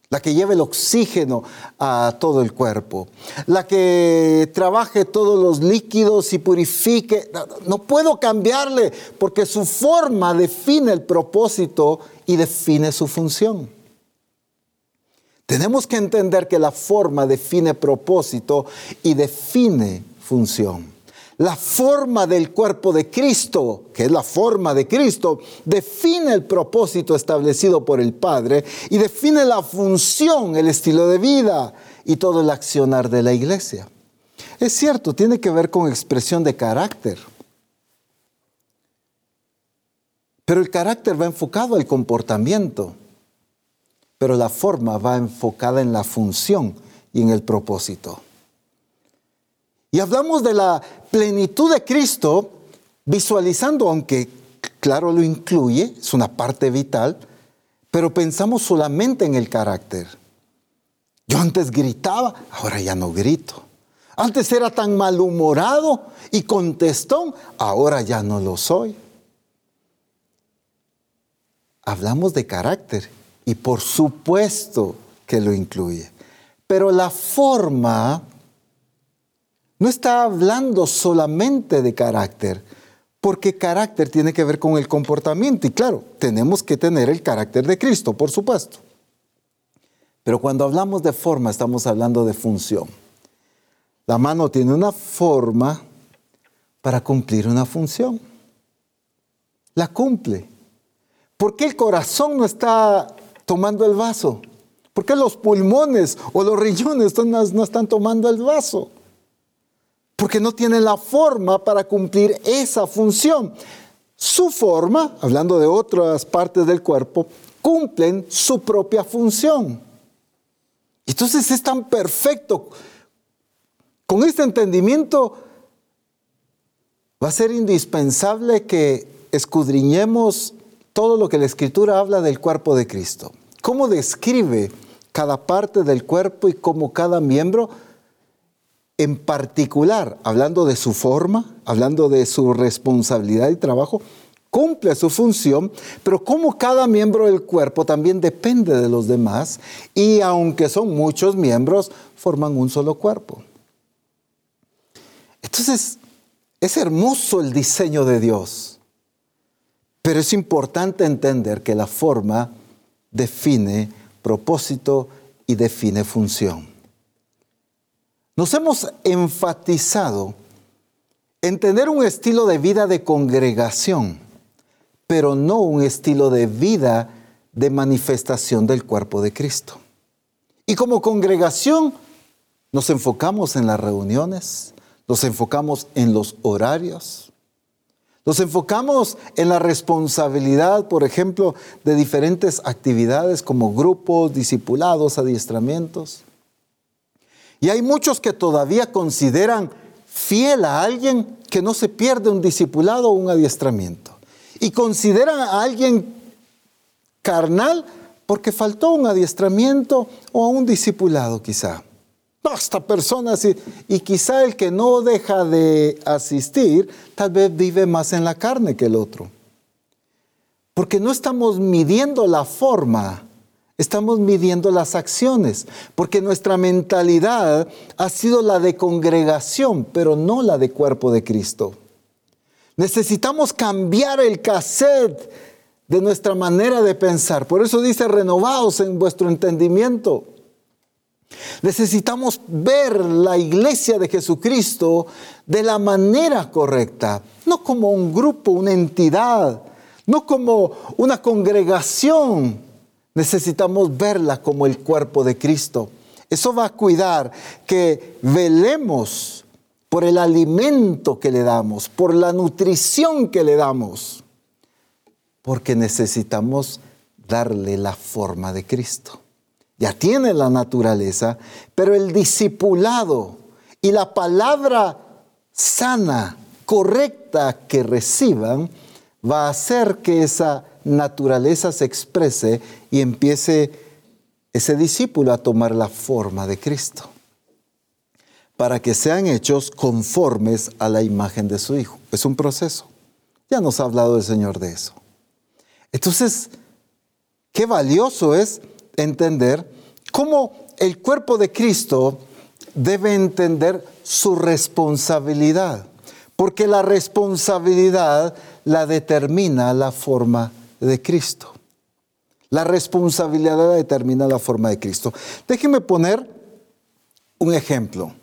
la que lleve el oxígeno a todo el cuerpo, la que trabaje todos los líquidos y purifique. no puedo cambiarle porque su forma define el propósito y define su función. Tenemos que entender que la forma define propósito y define función. La forma del cuerpo de Cristo, que es la forma de Cristo, define el propósito establecido por el Padre y define la función, el estilo de vida y todo el accionar de la iglesia. Es cierto, tiene que ver con expresión de carácter. Pero el carácter va enfocado al comportamiento pero la forma va enfocada en la función y en el propósito. Y hablamos de la plenitud de Cristo visualizando, aunque claro lo incluye, es una parte vital, pero pensamos solamente en el carácter. Yo antes gritaba, ahora ya no grito. Antes era tan malhumorado y contestón, ahora ya no lo soy. Hablamos de carácter y por supuesto que lo incluye. Pero la forma no está hablando solamente de carácter, porque carácter tiene que ver con el comportamiento. Y claro, tenemos que tener el carácter de Cristo, por supuesto. Pero cuando hablamos de forma, estamos hablando de función. La mano tiene una forma para cumplir una función. La cumple. ¿Por qué el corazón no está tomando el vaso? ¿Por qué los pulmones o los riñones no están tomando el vaso? Porque no tienen la forma para cumplir esa función. Su forma, hablando de otras partes del cuerpo, cumplen su propia función. Entonces es tan perfecto. Con este entendimiento va a ser indispensable que escudriñemos todo lo que la Escritura habla del cuerpo de Cristo cómo describe cada parte del cuerpo y cómo cada miembro, en particular, hablando de su forma, hablando de su responsabilidad y trabajo, cumple su función, pero cómo cada miembro del cuerpo también depende de los demás y aunque son muchos miembros, forman un solo cuerpo. Entonces, es hermoso el diseño de Dios Pero es importante entender que la forma define propósito y define función. Nos hemos enfatizado en tener un estilo de vida de congregación, pero no un estilo de vida de manifestación del cuerpo de Cristo. Y como congregación nos enfocamos en las reuniones, nos enfocamos en los horarios, nos enfocamos en la responsabilidad, por ejemplo, de diferentes actividades como grupos, discipulados, adiestramientos. Y hay muchos que todavía consideran fiel a alguien que no se pierde un discipulado o un adiestramiento. Y consideran a alguien carnal porque faltó un adiestramiento o un discipulado quizá. No, esta persona sí. Y quizá el que no deja de asistir, tal vez vive más en la carne que el otro. Porque no estamos midiendo la forma, estamos midiendo las acciones. Porque nuestra mentalidad ha sido la de congregación, pero no la de cuerpo de Cristo. Necesitamos cambiar el cassette de nuestra manera de pensar. Por eso dice, renovaos en vuestro entendimiento. Necesitamos ver la iglesia de Jesucristo de la manera correcta, no como un grupo, una entidad, no como una congregación. Necesitamos verla como el cuerpo de Cristo. Eso va a cuidar que velemos por el alimento que le damos, por la nutrición que le damos, porque necesitamos darle la forma de Cristo ya tiene la naturaleza, pero el discipulado y la palabra sana, correcta que reciban, va a hacer que esa naturaleza se exprese y empiece ese discípulo a tomar la forma de Cristo, para que sean hechos conformes a la imagen de su Hijo. Es un proceso. Ya nos ha hablado el Señor de eso. Entonces, qué valioso es entender cómo el cuerpo de Cristo debe entender su responsabilidad, porque la responsabilidad la determina la forma de Cristo. La responsabilidad determina la forma de Cristo. Déjenme poner un ejemplo,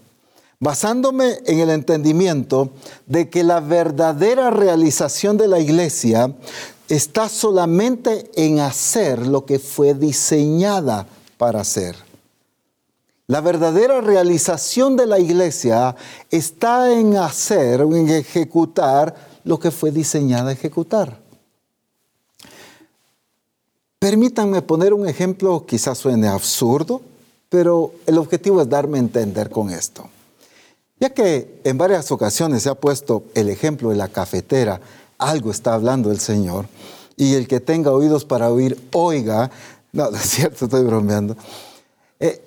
basándome en el entendimiento de que la verdadera realización de la iglesia está solamente en hacer lo que fue diseñada para hacer. La verdadera realización de la iglesia está en hacer en ejecutar lo que fue diseñada a ejecutar. Permítanme poner un ejemplo, quizás suene absurdo, pero el objetivo es darme a entender con esto. Ya que en varias ocasiones se ha puesto el ejemplo de la cafetera, algo está hablando el Señor, y el que tenga oídos para oír, oiga, no, no es cierto, estoy bromeando. Eh,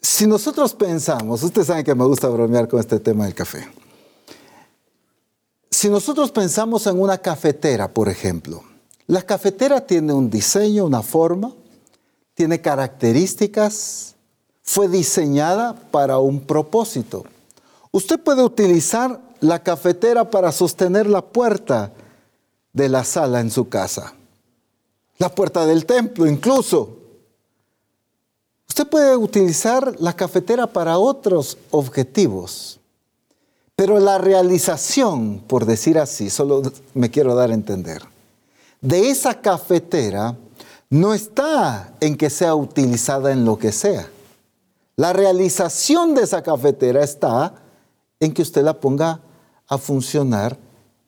si nosotros pensamos, ustedes saben que me gusta bromear con este tema del café. Si nosotros pensamos en una cafetera, por ejemplo, la cafetera tiene un diseño, una forma, tiene características, fue diseñada para un propósito. Usted puede utilizar la cafetera para sostener la puerta de la sala en su casa, la puerta del templo incluso. Usted puede utilizar la cafetera para otros objetivos, pero la realización, por decir así, solo me quiero dar a entender, de esa cafetera no está en que sea utilizada en lo que sea. La realización de esa cafetera está en que usted la ponga a funcionar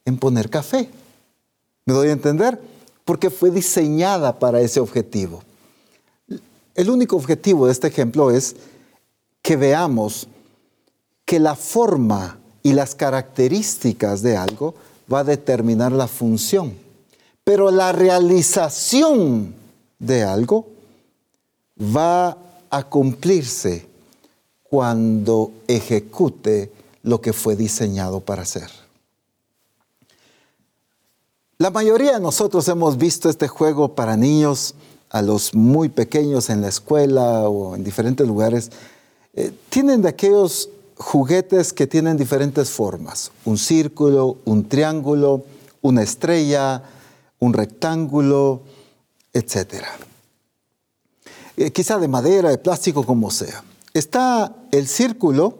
en poner café. ¿Me doy a entender? Porque fue diseñada para ese objetivo. El único objetivo de este ejemplo es que veamos que la forma y las características de algo va a determinar la función, pero la realización de algo va a cumplirse cuando ejecute lo que fue diseñado para hacer. La mayoría de nosotros hemos visto este juego para niños a los muy pequeños en la escuela o en diferentes lugares, eh, tienen de aquellos juguetes que tienen diferentes formas, un círculo, un triángulo, una estrella, un rectángulo, etc. Eh, quizá de madera, de plástico, como sea. Está el círculo,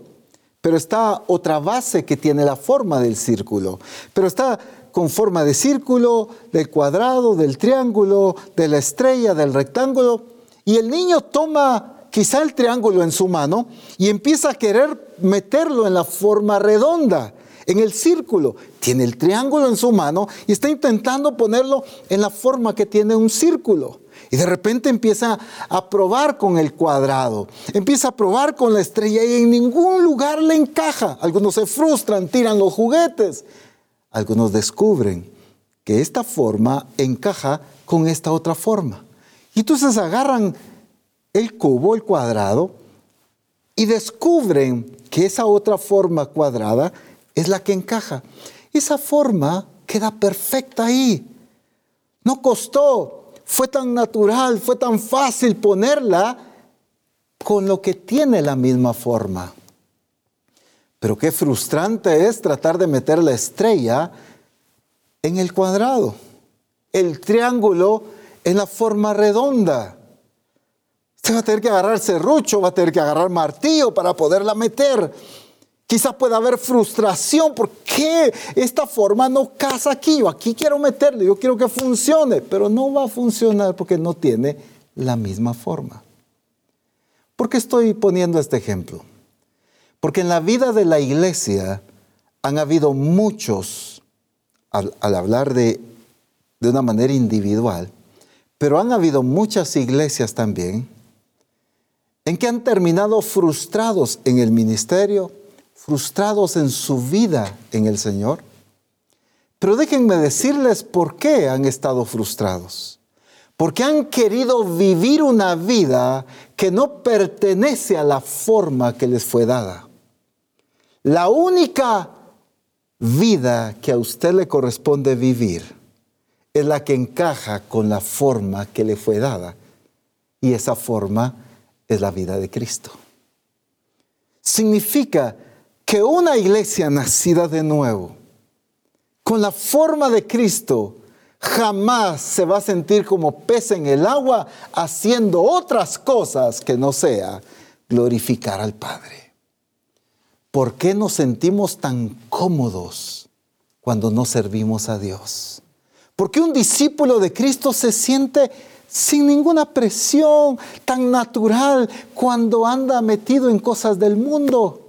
pero está otra base que tiene la forma del círculo. Pero está con forma de círculo, del cuadrado, del triángulo, de la estrella, del rectángulo. Y el niño toma quizá el triángulo en su mano y empieza a querer meterlo en la forma redonda, en el círculo. Tiene el triángulo en su mano y está intentando ponerlo en la forma que tiene un círculo. Y de repente empieza a probar con el cuadrado, empieza a probar con la estrella y en ningún lugar le encaja. Algunos se frustran, tiran los juguetes. Algunos descubren que esta forma encaja con esta otra forma. Y entonces agarran el cubo, el cuadrado, y descubren que esa otra forma cuadrada es la que encaja. Esa forma queda perfecta ahí. No costó, fue tan natural, fue tan fácil ponerla con lo que tiene la misma forma. Pero qué frustrante es tratar de meter la estrella en el cuadrado, el triángulo en la forma redonda. Usted va a tener que agarrar serrucho, va a tener que agarrar martillo para poderla meter. Quizás pueda haber frustración. ¿Por qué esta forma no casa aquí? Yo aquí quiero meterle, yo quiero que funcione, pero no va a funcionar porque no tiene la misma forma. ¿Por qué estoy poniendo este ejemplo? Porque en la vida de la iglesia han habido muchos, al, hablar de, de una manera individual, pero han habido muchas iglesias también en que han terminado frustrados en el ministerio, frustrados en su vida en el Señor. Pero déjenme decirles por qué han estado frustrados. Porque han querido vivir una vida que no pertenece a la forma que les fue dada. La única vida que a usted le corresponde vivir es la que encaja con la forma que le fue dada. Y esa forma es la vida de Cristo. Significa que una iglesia nacida de nuevo, con la forma de Cristo, jamás se va a sentir como pez en el agua haciendo otras cosas que no sea glorificar al Padre. ¿Por qué nos sentimos tan cómodos cuando no servimos a Dios? ¿Por qué un discípulo de Cristo se siente sin ninguna presión, tan natural cuando anda metido en cosas del mundo,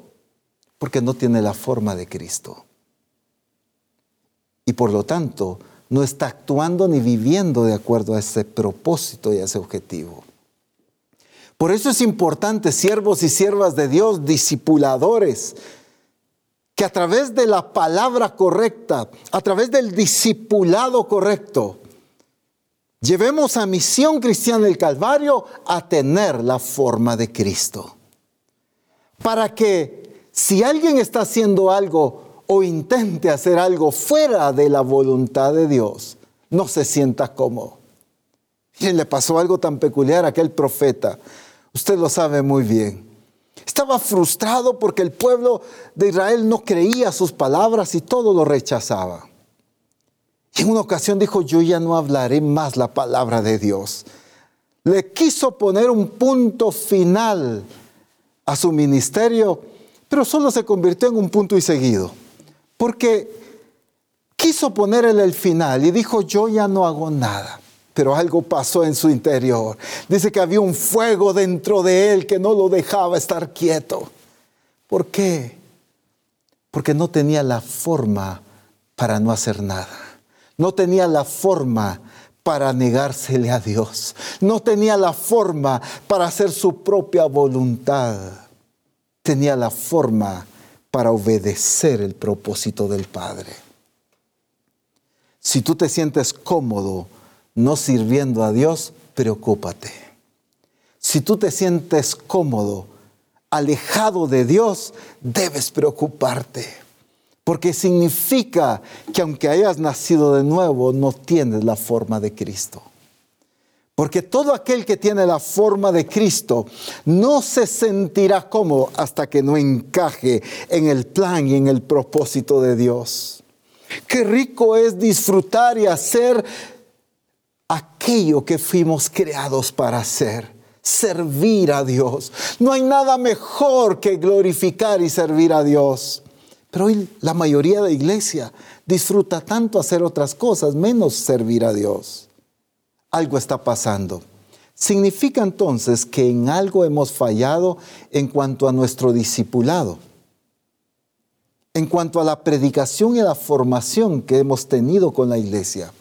porque no tiene la forma de Cristo. Y por lo tanto, no está actuando ni viviendo de acuerdo a ese propósito y a ese objetivo. Por eso es importante, siervos y siervas de Dios, discipuladores, que a través de la palabra correcta, a través del discipulado correcto, Llevemos a Misión Cristiana del Calvario a tener la forma de Cristo. Para que si alguien está haciendo algo o intente hacer algo fuera de la voluntad de Dios, no se sienta cómodo. Y le pasó algo tan peculiar a aquel profeta. Usted lo sabe muy bien. Estaba frustrado porque el pueblo de Israel no creía sus palabras y todo lo rechazaba. Y en una ocasión dijo, yo ya no hablaré más la palabra de Dios. Le quiso poner un punto final a su ministerio, pero solo se convirtió en un punto y seguido. Porque quiso ponerle el final y dijo, yo ya no hago nada. Pero algo pasó en su interior. Dice que había un fuego dentro de él que no lo dejaba estar quieto. ¿Por qué? Porque no tenía la forma para no hacer nada. No tenía la forma para negársele a Dios. No tenía la forma para hacer su propia voluntad. Tenía la forma para obedecer el propósito del Padre. Si tú te sientes cómodo no sirviendo a Dios, preocúpate. Si tú te sientes cómodo, alejado de Dios, debes preocuparte. Porque significa que aunque hayas nacido de nuevo, no tienes la forma de Cristo. Porque todo aquel que tiene la forma de Cristo no se sentirá cómodo hasta que no encaje en el plan y en el propósito de Dios. Qué rico es disfrutar y hacer aquello que fuimos creados para hacer, servir a Dios. No hay nada mejor que glorificar y servir a Dios. Pero hoy la mayoría de la iglesia disfruta tanto hacer otras cosas, menos servir a Dios. Algo está pasando. Significa entonces que en algo hemos fallado en cuanto a nuestro discipulado en cuanto a la predicación y la formación que hemos tenido con la iglesia.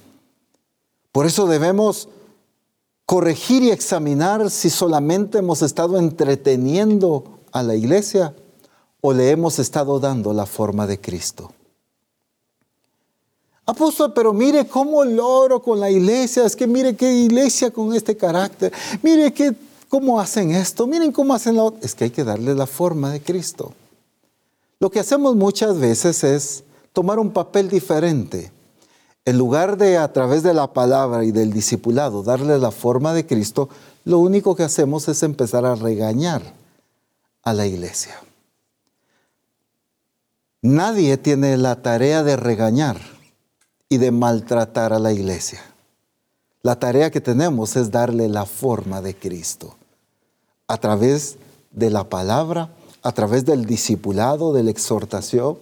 Por eso debemos corregir y examinar si solamente hemos estado entreteniendo a la iglesia o le hemos estado dando la forma de Cristo. Apóstol, pero mire cómo loro con la iglesia, es que mire qué iglesia con este carácter, mire qué, cómo hacen esto, miren cómo hacen lo Es que hay que darle la forma de Cristo. Lo que hacemos muchas veces es tomar un papel diferente. En lugar de a través de la palabra y del discipulado darle la forma de Cristo, lo único que hacemos es empezar a regañar a la iglesia. Nadie tiene la tarea de regañar y de maltratar a la iglesia. La tarea que tenemos es darle la forma de Cristo a través de la palabra a través del discipulado, de la exhortación.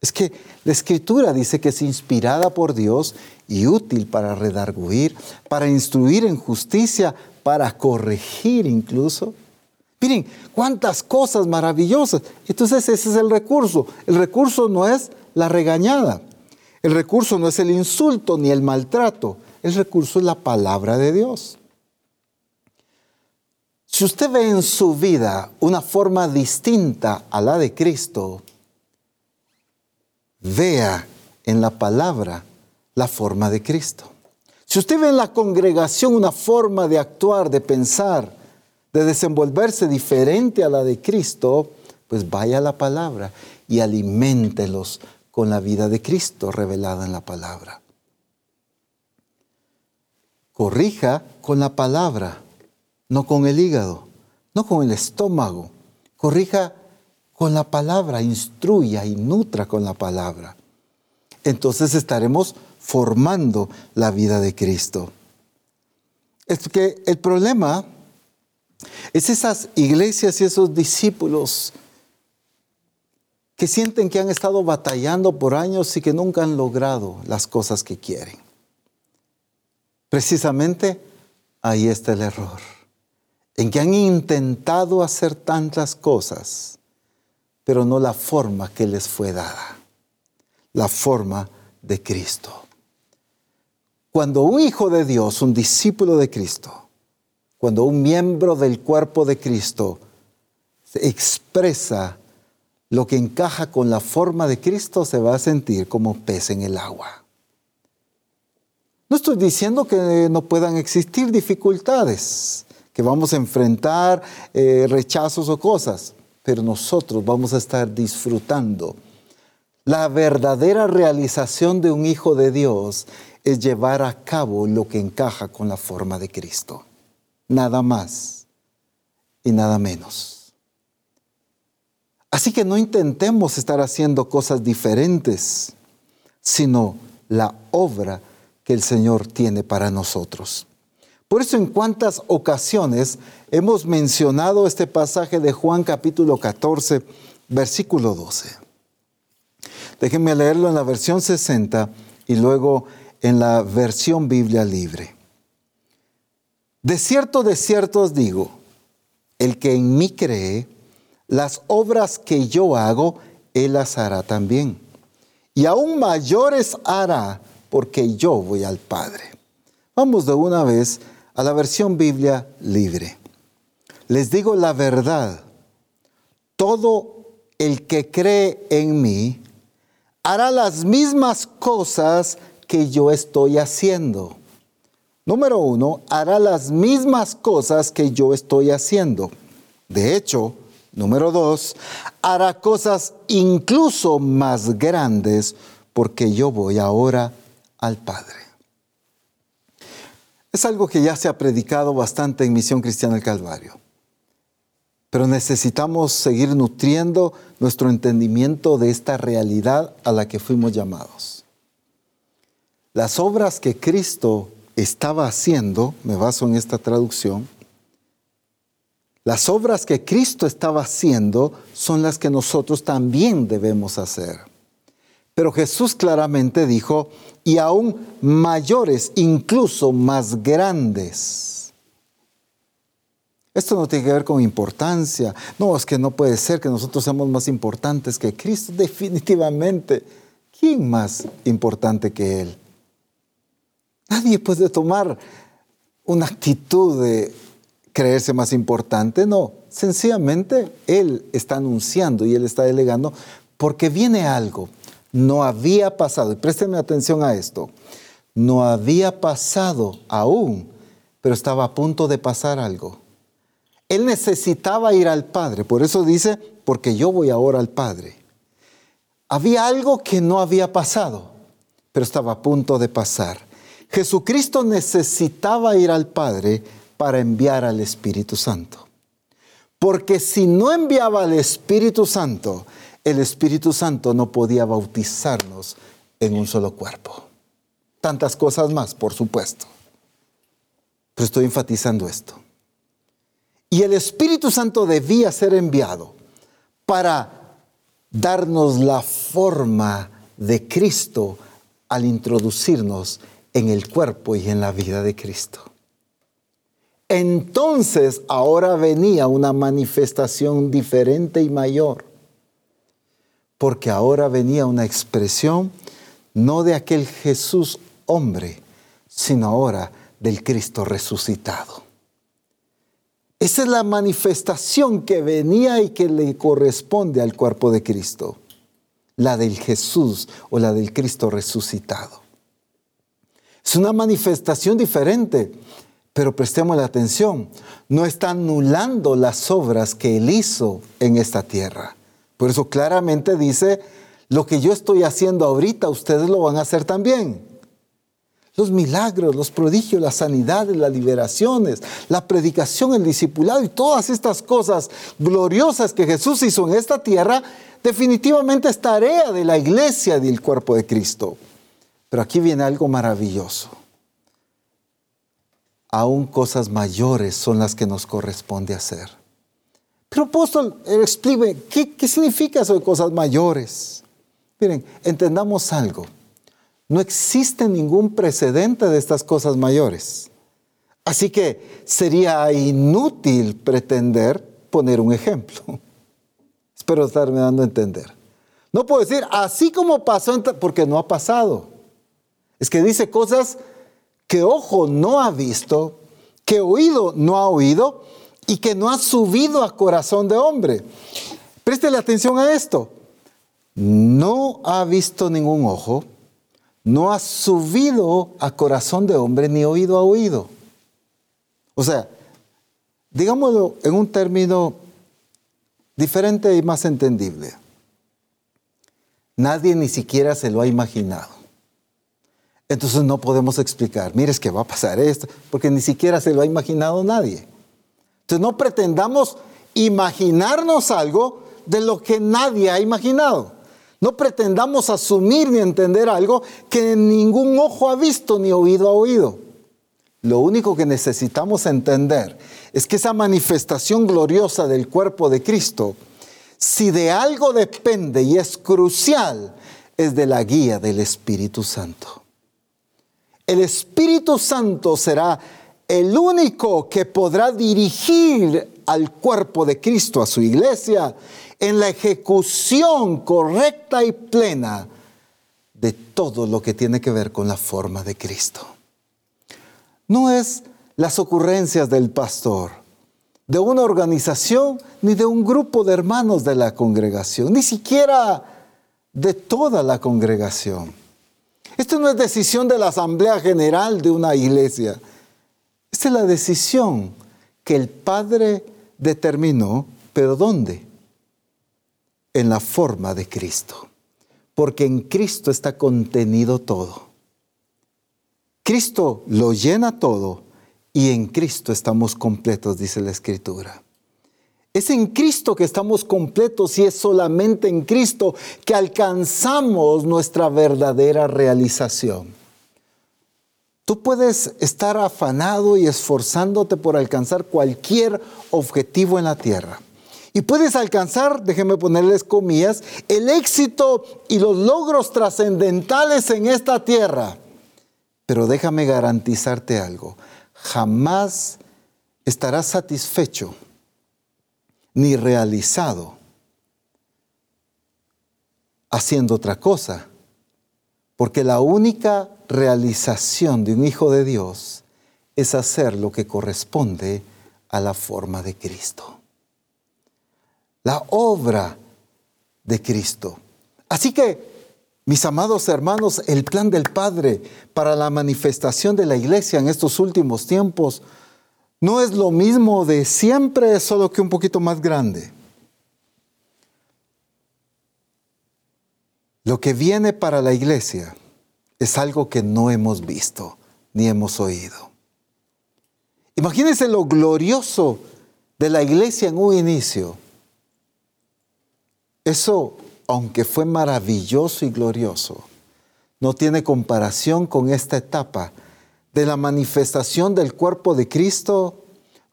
Es que la escritura dice que es inspirada por Dios y útil para redarguir, para instruir en justicia, para corregir incluso. Miren, cuántas cosas maravillosas. Entonces ese es el recurso. El recurso no es la regañada. El recurso no es el insulto ni el maltrato. El recurso es la palabra de Dios. Si usted ve en su vida una forma distinta a la de Cristo, vea en la palabra la forma de Cristo. Si usted ve en la congregación una forma de actuar, de pensar, de desenvolverse diferente a la de Cristo, pues vaya a la palabra y aliméntelos con la vida de Cristo revelada en la palabra. Corrija con la palabra no con el hígado, no con el estómago. Corrija con la palabra, instruya y nutra con la palabra. Entonces estaremos formando la vida de Cristo. Es que el problema es esas iglesias y esos discípulos que sienten que han estado batallando por años y que nunca han logrado las cosas que quieren. Precisamente ahí está el error en que han intentado hacer tantas cosas, pero no la forma que les fue dada, la forma de Cristo. Cuando un hijo de Dios, un discípulo de Cristo, cuando un miembro del cuerpo de Cristo expresa lo que encaja con la forma de Cristo, se va a sentir como pez en el agua. No estoy diciendo que no puedan existir dificultades que vamos a enfrentar eh, rechazos o cosas, pero nosotros vamos a estar disfrutando. La verdadera realización de un hijo de Dios es llevar a cabo lo que encaja con la forma de Cristo. Nada más y nada menos. Así que no intentemos estar haciendo cosas diferentes, sino la obra que el Señor tiene para nosotros. Por eso en cuántas ocasiones hemos mencionado este pasaje de Juan capítulo 14, versículo 12. Déjenme leerlo en la versión 60 y luego en la versión Biblia libre. De cierto, de cierto os digo, el que en mí cree, las obras que yo hago, él las hará también. Y aún mayores hará, porque yo voy al Padre. Vamos de una vez a la versión Biblia libre. Les digo la verdad, todo el que cree en mí hará las mismas cosas que yo estoy haciendo. Número uno, hará las mismas cosas que yo estoy haciendo. De hecho, número dos, hará cosas incluso más grandes porque yo voy ahora al Padre. Es algo que ya se ha predicado bastante en Misión Cristiana del Calvario. Pero necesitamos seguir nutriendo nuestro entendimiento de esta realidad a la que fuimos llamados. Las obras que Cristo estaba haciendo, me baso en esta traducción, las obras que Cristo estaba haciendo son las que nosotros también debemos hacer. Pero Jesús claramente dijo, y aún mayores, incluso más grandes. Esto no tiene que ver con importancia. No, es que no puede ser que nosotros seamos más importantes que Cristo. Definitivamente, ¿quién más importante que Él? Nadie puede tomar una actitud de creerse más importante, no. Sencillamente Él está anunciando y Él está delegando porque viene algo. No había pasado, y présteme atención a esto, no había pasado aún, pero estaba a punto de pasar algo. Él necesitaba ir al Padre, por eso dice, porque yo voy ahora al Padre. Había algo que no había pasado, pero estaba a punto de pasar. Jesucristo necesitaba ir al Padre para enviar al Espíritu Santo. Porque si no enviaba al Espíritu Santo, el Espíritu Santo no podía bautizarnos en un solo cuerpo. Tantas cosas más, por supuesto. Pero estoy enfatizando esto. Y el Espíritu Santo debía ser enviado para darnos la forma de Cristo al introducirnos en el cuerpo y en la vida de Cristo. Entonces ahora venía una manifestación diferente y mayor, porque ahora venía una expresión no de aquel Jesús hombre, sino ahora del Cristo resucitado. Esa es la manifestación que venía y que le corresponde al cuerpo de Cristo, la del Jesús o la del Cristo resucitado. Es una manifestación diferente pero prestemos la atención, no está anulando las obras que Él hizo en esta tierra. Por eso claramente dice, lo que yo estoy haciendo ahorita, ustedes lo van a hacer también. Los milagros, los prodigios, las sanidades, las liberaciones, la predicación, el discipulado y todas estas cosas gloriosas que Jesús hizo en esta tierra, definitivamente es tarea de la iglesia y del cuerpo de Cristo. Pero aquí viene algo maravilloso aún cosas mayores son las que nos corresponde hacer. Pero apóstol, explique, ¿qué, ¿qué significa eso de cosas mayores? Miren, entendamos algo. No existe ningún precedente de estas cosas mayores. Así que sería inútil pretender poner un ejemplo. Espero estarme dando a entender. No puedo decir, así como pasó, porque no ha pasado. Es que dice cosas que ojo no ha visto, que oído no ha oído y que no ha subido a corazón de hombre. Préstele atención a esto. No ha visto ningún ojo, no ha subido a corazón de hombre ni oído a oído. O sea, digámoslo en un término diferente y más entendible. Nadie ni siquiera se lo ha imaginado. Entonces no podemos explicar, mire, es que va a pasar esto, porque ni siquiera se lo ha imaginado nadie. Entonces no pretendamos imaginarnos algo de lo que nadie ha imaginado. No pretendamos asumir ni entender algo que ningún ojo ha visto ni oído ha oído. Lo único que necesitamos entender es que esa manifestación gloriosa del cuerpo de Cristo, si de algo depende y es crucial, es de la guía del Espíritu Santo el Espíritu Santo será el único que podrá dirigir al cuerpo de Cristo, a su iglesia, en la ejecución correcta y plena de todo lo que tiene que ver con la forma de Cristo. No es las ocurrencias del pastor, de una organización, ni de un grupo de hermanos de la congregación, ni siquiera de toda la congregación esto no es decisión de la Asamblea General de una iglesia. Esta es la decisión que el Padre determinó, pero ¿dónde? En la forma de Cristo. Porque en Cristo está contenido todo. Cristo lo llena todo y en Cristo estamos completos, dice la Escritura. Es en Cristo que estamos completos y es solamente en Cristo que alcanzamos nuestra verdadera realización. Tú puedes estar afanado y esforzándote por alcanzar cualquier objetivo en la tierra. Y puedes alcanzar, déjenme ponerles comillas, el éxito y los logros trascendentales en esta tierra. Pero déjame garantizarte algo, jamás estarás satisfecho ni realizado haciendo otra cosa. Porque la única realización de un hijo de Dios es hacer lo que corresponde a la forma de Cristo. La obra de Cristo. Así que, mis amados hermanos, el plan del Padre para la manifestación de la iglesia en estos últimos tiempos no es lo mismo de siempre, solo que un poquito más grande. Lo que viene para la iglesia es algo que no hemos visto ni hemos oído. Imagínense lo glorioso de la iglesia en un inicio. Eso, aunque fue maravilloso y glorioso, no tiene comparación con esta etapa de la manifestación del cuerpo de Cristo,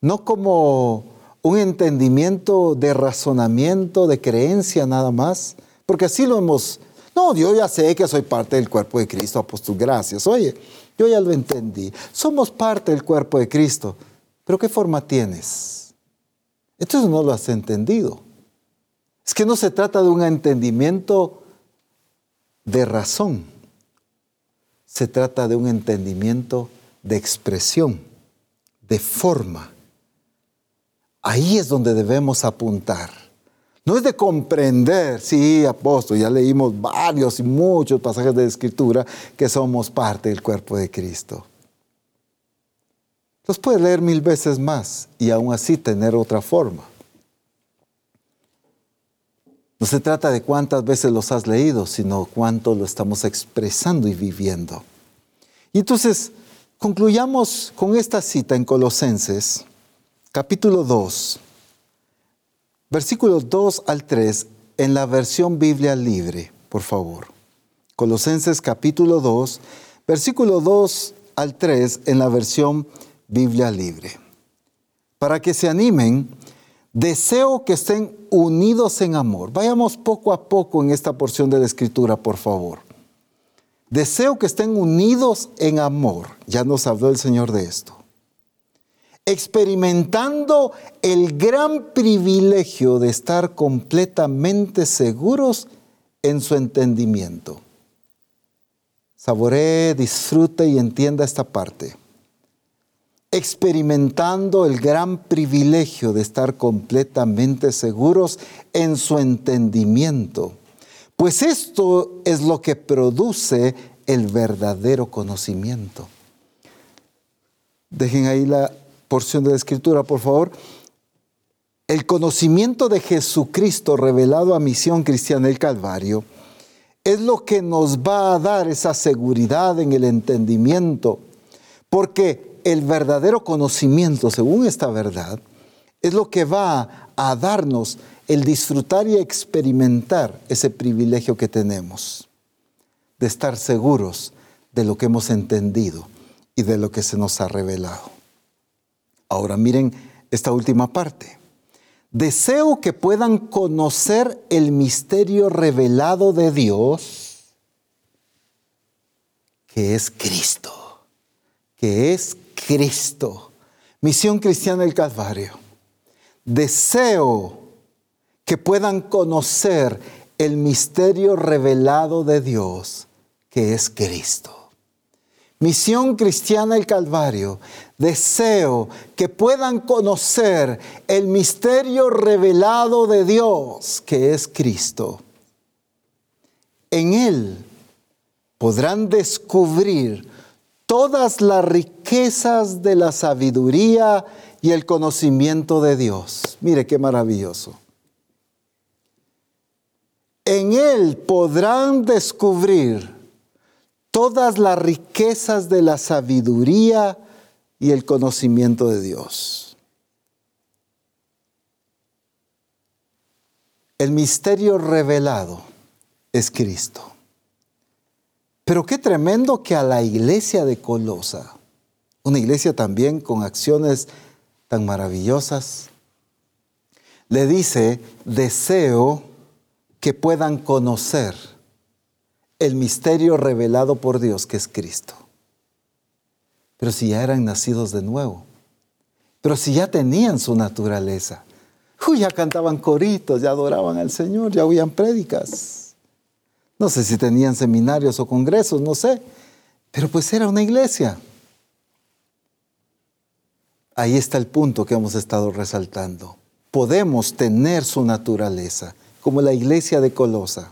no como un entendimiento de razonamiento, de creencia nada más, porque así lo hemos no, yo ya sé que soy parte del cuerpo de Cristo, apóstol, gracias. Oye, yo ya lo entendí. Somos parte del cuerpo de Cristo. Pero ¿qué forma tienes? Entonces no lo has entendido. Es que no se trata de un entendimiento de razón. Se trata de un entendimiento de expresión, de forma. Ahí es donde debemos apuntar. No es de comprender, sí, apóstol, ya leímos varios y muchos pasajes de escritura que somos parte del cuerpo de Cristo. Los puedes leer mil veces más y aún así tener otra forma. No se trata de cuántas veces los has leído, sino cuánto lo estamos expresando y viviendo. Y entonces, concluyamos con esta cita en Colosenses, capítulo 2, Versículos 2 al 3 en la versión Biblia libre, por favor. Colosenses capítulo 2, versículo 2 al 3 en la versión Biblia libre. Para que se animen, deseo que estén unidos en amor. Vayamos poco a poco en esta porción de la escritura, por favor. Deseo que estén unidos en amor. Ya nos habló el Señor de esto experimentando el gran privilegio de estar completamente seguros en su entendimiento. Saboree, disfrute y entienda esta parte. Experimentando el gran privilegio de estar completamente seguros en su entendimiento. Pues esto es lo que produce el verdadero conocimiento. Dejen ahí la porción de la escritura, por favor. El conocimiento de Jesucristo revelado a Misión Cristiana del Calvario es lo que nos va a dar esa seguridad en el entendimiento, porque el verdadero conocimiento, según esta verdad, es lo que va a darnos el disfrutar y experimentar ese privilegio que tenemos, de estar seguros de lo que hemos entendido y de lo que se nos ha revelado. Ahora miren esta última parte. Deseo que puedan conocer el misterio revelado de Dios, que es Cristo, que es Cristo. Misión Cristiana del Calvario. Deseo que puedan conocer el misterio revelado de Dios, que es Cristo. Misión Cristiana el Calvario, deseo que puedan conocer el misterio revelado de Dios, que es Cristo. En Él podrán descubrir todas las riquezas de la sabiduría y el conocimiento de Dios. Mire qué maravilloso. En Él podrán descubrir todas las riquezas de la sabiduría y el conocimiento de Dios. El misterio revelado es Cristo. Pero qué tremendo que a la iglesia de Colosa, una iglesia también con acciones tan maravillosas, le dice, deseo que puedan conocer el misterio revelado por Dios que es Cristo. Pero si ya eran nacidos de nuevo, pero si ya tenían su naturaleza, ya cantaban coritos, ya adoraban al Señor, ya oían prédicas. No sé si tenían seminarios o congresos, no sé, pero pues era una iglesia. Ahí está el punto que hemos estado resaltando. Podemos tener su naturaleza, como la iglesia de Colosa,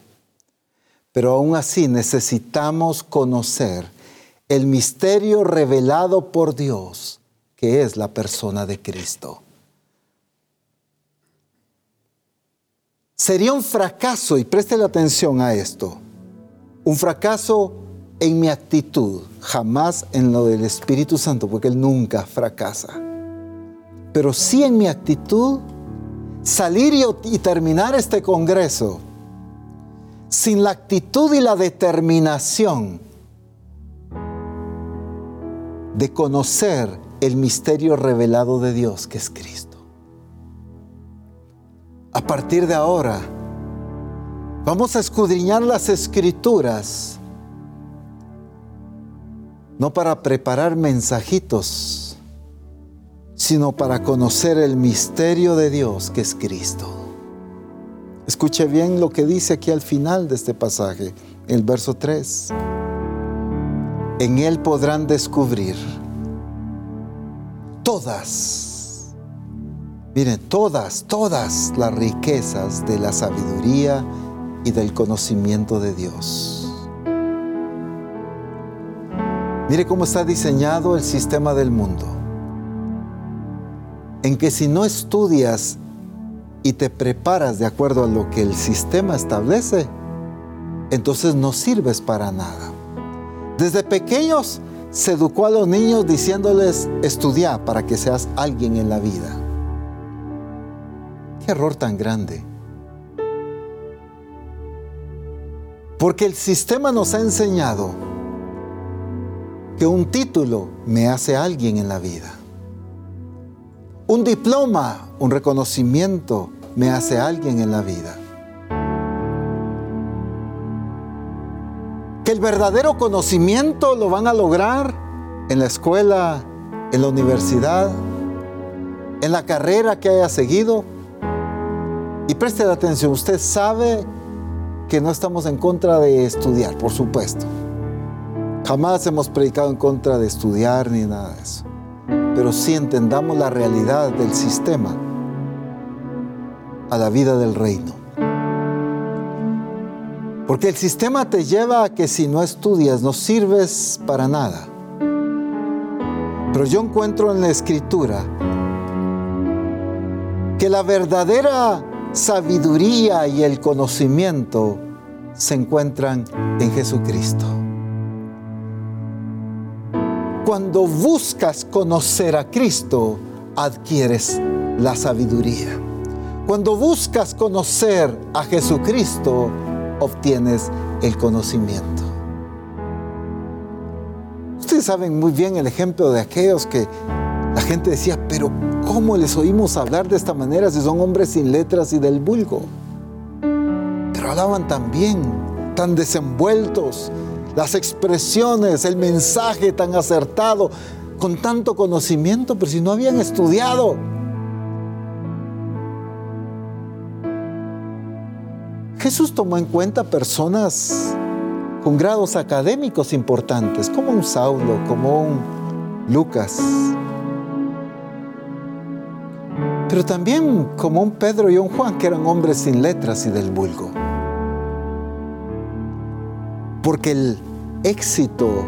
pero aún así necesitamos conocer el misterio revelado por Dios, que es la persona de Cristo. Sería un fracaso, y la atención a esto, un fracaso en mi actitud, jamás en lo del Espíritu Santo, porque Él nunca fracasa, pero sí en mi actitud, salir y, terminar este Congreso sin la actitud y la determinación de conocer el misterio revelado de Dios que es Cristo. A partir de ahora, vamos a escudriñar las escrituras, no para preparar mensajitos, sino para conocer el misterio de Dios que es Cristo. Escuche bien lo que dice aquí al final de este pasaje, el verso 3. En Él podrán descubrir todas, miren, todas, todas las riquezas de la sabiduría y del conocimiento de Dios. Mire cómo está diseñado el sistema del mundo. En que si no estudias y te preparas de acuerdo a lo que el sistema establece, entonces no sirves para nada. Desde pequeños se educó a los niños diciéndoles, estudia para que seas alguien en la vida. Qué error tan grande. Porque el sistema nos ha enseñado que un título me hace alguien en la vida. Un diploma, un reconocimiento me hace alguien en la vida. Que el verdadero conocimiento lo van a lograr en la escuela, en la universidad, en la carrera que haya seguido. Y preste atención, usted sabe que no estamos en contra de estudiar, por supuesto. Jamás hemos predicado en contra de estudiar ni nada de eso. Pero sí entendamos la realidad del sistema a la vida del reino. Porque el sistema te lleva a que si no estudias no sirves para nada. Pero yo encuentro en la escritura que la verdadera sabiduría y el conocimiento se encuentran en Jesucristo. Cuando buscas conocer a Cristo, adquieres la sabiduría. Cuando buscas conocer a Jesucristo, obtienes el conocimiento. Ustedes saben muy bien el ejemplo de aquellos que la gente decía, pero ¿cómo les oímos hablar de esta manera si son hombres sin letras y del vulgo? Pero hablaban tan bien, tan desenvueltos, las expresiones, el mensaje tan acertado, con tanto conocimiento, pero si no habían estudiado. Jesús tomó en cuenta personas con grados académicos importantes, como un Saulo, como un Lucas, pero también como un Pedro y un Juan, que eran hombres sin letras y del vulgo. Porque el éxito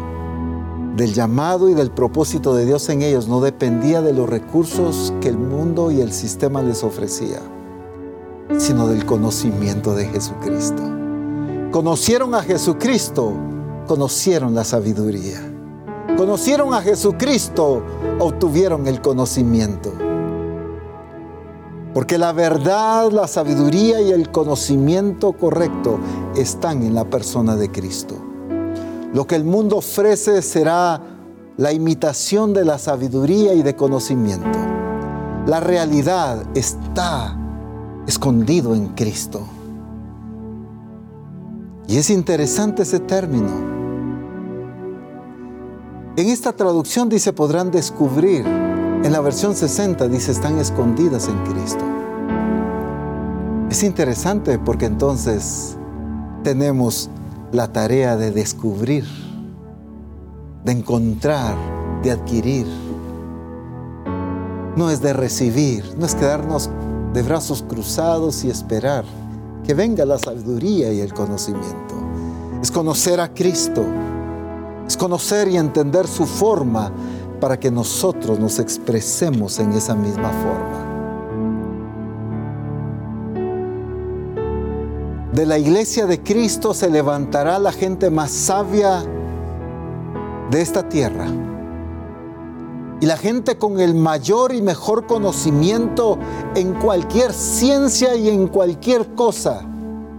del llamado y del propósito de Dios en ellos no dependía de los recursos que el mundo y el sistema les ofrecía sino del conocimiento de Jesucristo. Conocieron a Jesucristo, conocieron la sabiduría. Conocieron a Jesucristo, obtuvieron el conocimiento. Porque la verdad, la sabiduría y el conocimiento correcto están en la persona de Cristo. Lo que el mundo ofrece será la imitación de la sabiduría y de conocimiento. La realidad está escondido en Cristo. Y es interesante ese término. En esta traducción dice podrán descubrir. En la versión 60 dice están escondidas en Cristo. Es interesante porque entonces tenemos la tarea de descubrir, de encontrar, de adquirir. No es de recibir, no es quedarnos de brazos cruzados y esperar que venga la sabiduría y el conocimiento. Es conocer a Cristo, es conocer y entender su forma para que nosotros nos expresemos en esa misma forma. De la iglesia de Cristo se levantará la gente más sabia de esta tierra. Y la gente con el mayor y mejor conocimiento en cualquier ciencia y en cualquier cosa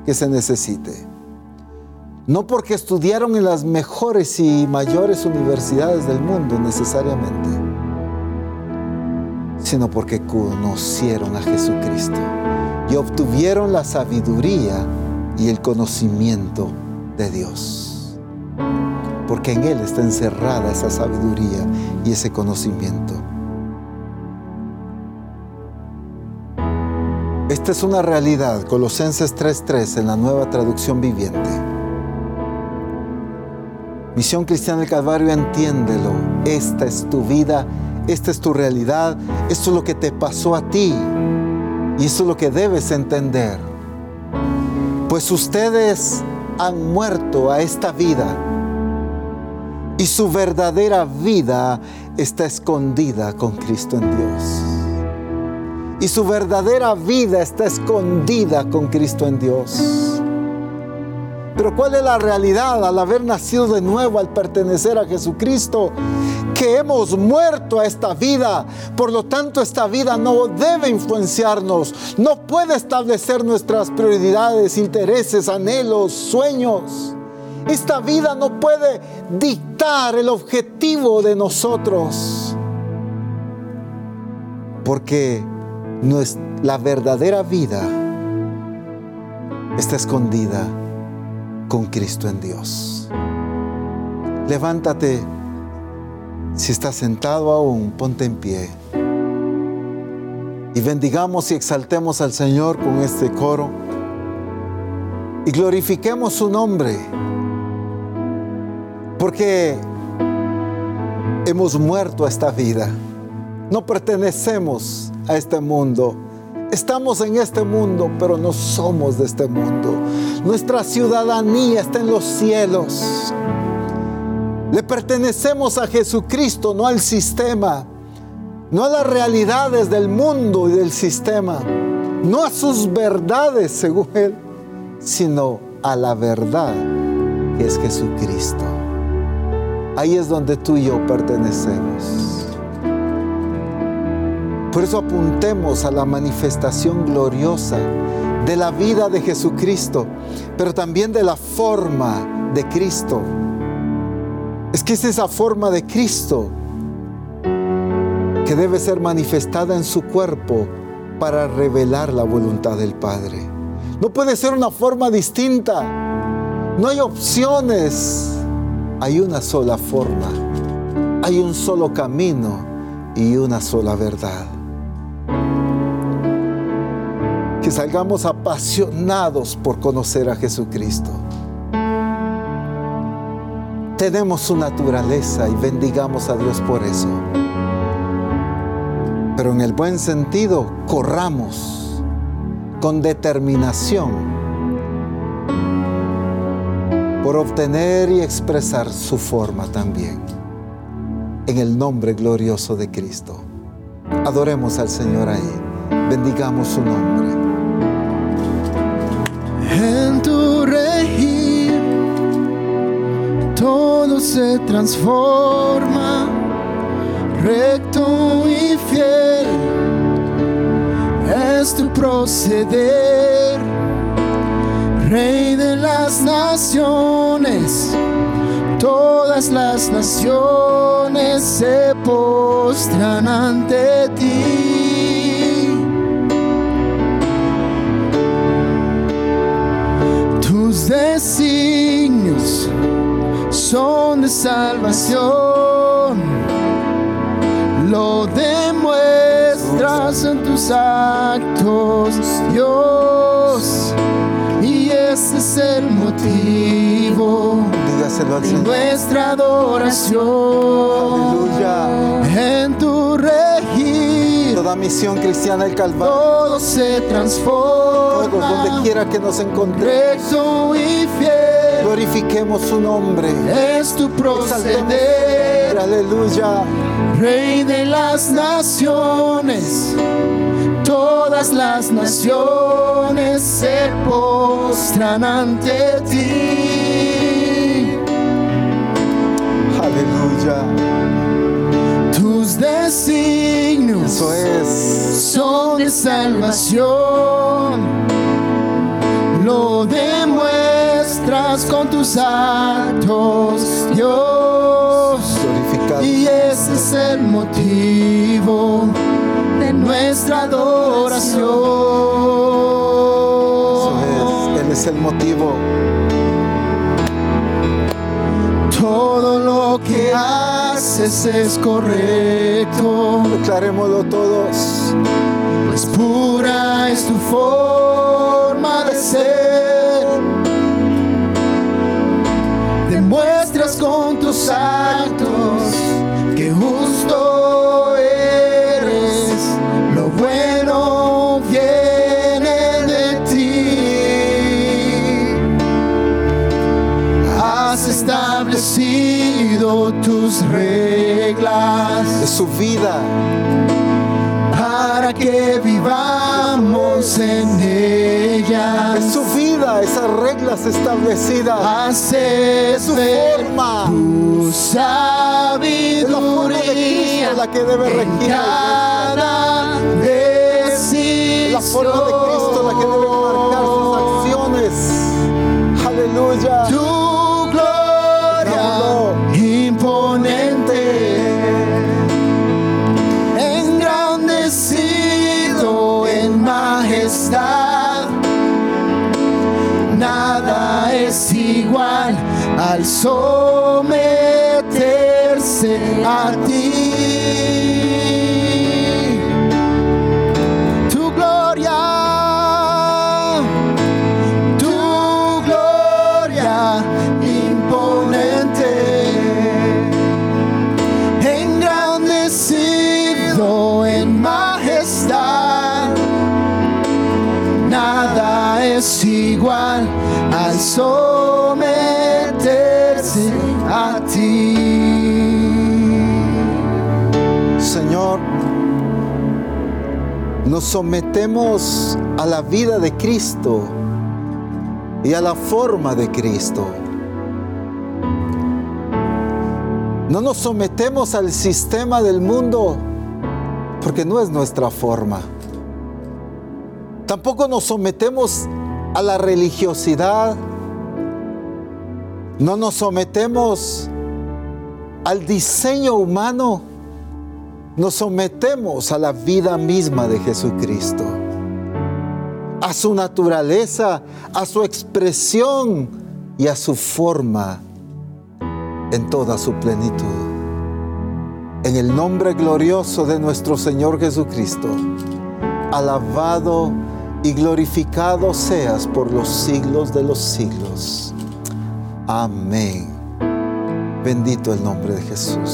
que se necesite. No porque estudiaron en las mejores y mayores universidades del mundo necesariamente, sino porque conocieron a Jesucristo y obtuvieron la sabiduría y el conocimiento de Dios. Porque en Él está encerrada esa sabiduría y ese conocimiento. Esta es una realidad, Colosenses 3:3 en la nueva traducción viviente. Misión Cristiana del Calvario, entiéndelo. Esta es tu vida, esta es tu realidad, esto es lo que te pasó a ti y esto es lo que debes entender. Pues ustedes han muerto a esta vida y su verdadera vida está escondida con Cristo en Dios. Y su verdadera vida está escondida con Cristo en Dios. Pero ¿cuál es la realidad al haber nacido de nuevo, al pertenecer a Jesucristo? Que hemos muerto a esta vida. Por lo tanto, esta vida no debe influenciarnos. No puede establecer nuestras prioridades, intereses, anhelos, sueños. Esta vida no puede dictar el objetivo de nosotros. Porque la verdadera vida está escondida con Cristo en Dios. Levántate, si estás sentado aún, ponte en pie. Y bendigamos y exaltemos al Señor con este coro. Y glorifiquemos su nombre. Porque hemos muerto a esta vida. No pertenecemos a este mundo Estamos en este mundo, pero no somos de este mundo. Nuestra ciudadanía está en los cielos. Le pertenecemos a Jesucristo, no al sistema, no a las realidades del mundo y del sistema, no a sus verdades, según Él, sino a la verdad que es Jesucristo. Ahí es donde tú y yo pertenecemos. Por eso apuntemos a la manifestación gloriosa de la vida de Jesucristo, pero también de la forma de Cristo. Es que es esa forma de Cristo que debe ser manifestada en su cuerpo para revelar la voluntad del Padre. No puede ser una forma distinta. No hay opciones. Hay una sola forma. Hay un solo camino y una sola verdad. Que salgamos apasionados por conocer a Jesucristo. Tenemos su naturaleza y bendigamos a Dios por eso. Pero en el buen sentido, corramos con determinación por obtener y expresar su forma también. En el nombre glorioso de Cristo. Adoremos al Señor ahí. Bendigamos su nombre en tu regir. Todo se transforma, recto y fiel. Es tu proceder, Rey de las naciones, Todas las naciones se postran ante ti. Designios son de salvación. Lo demuestras en tus actos, Dios. Y ese es el motivo de nuestra adoración. Aleluya. Toda misión cristiana del Calvario. todo se Todos transforma. donde quiera que nos encontremos. Y fiel Glorifiquemos su nombre. es tu proceder. Aleluya. Rey de las naciones, todas las naciones se postran ante ti. Aleluya. Tus designios Eso es. son de salvación. Lo demuestras con tus actos, Dios. Y ese es el motivo de nuestra adoración. Eso es. Él es el motivo. Todo lo que haces es correcto, Declarémoslo todos. pues pura es tu forma nos sometemos a la vida de Cristo y a la forma de Cristo. No nos sometemos al sistema del mundo porque no es nuestra forma. Tampoco nos sometemos a la religiosidad. No nos sometemos al diseño humano nos sometemos a la vida misma de Jesucristo, a su naturaleza, a su expresión y a su forma en toda su plenitud. En el nombre glorioso de nuestro Señor Jesucristo, alabado y glorificado seas por los siglos de los siglos. Amén. Bendito el nombre de Jesús.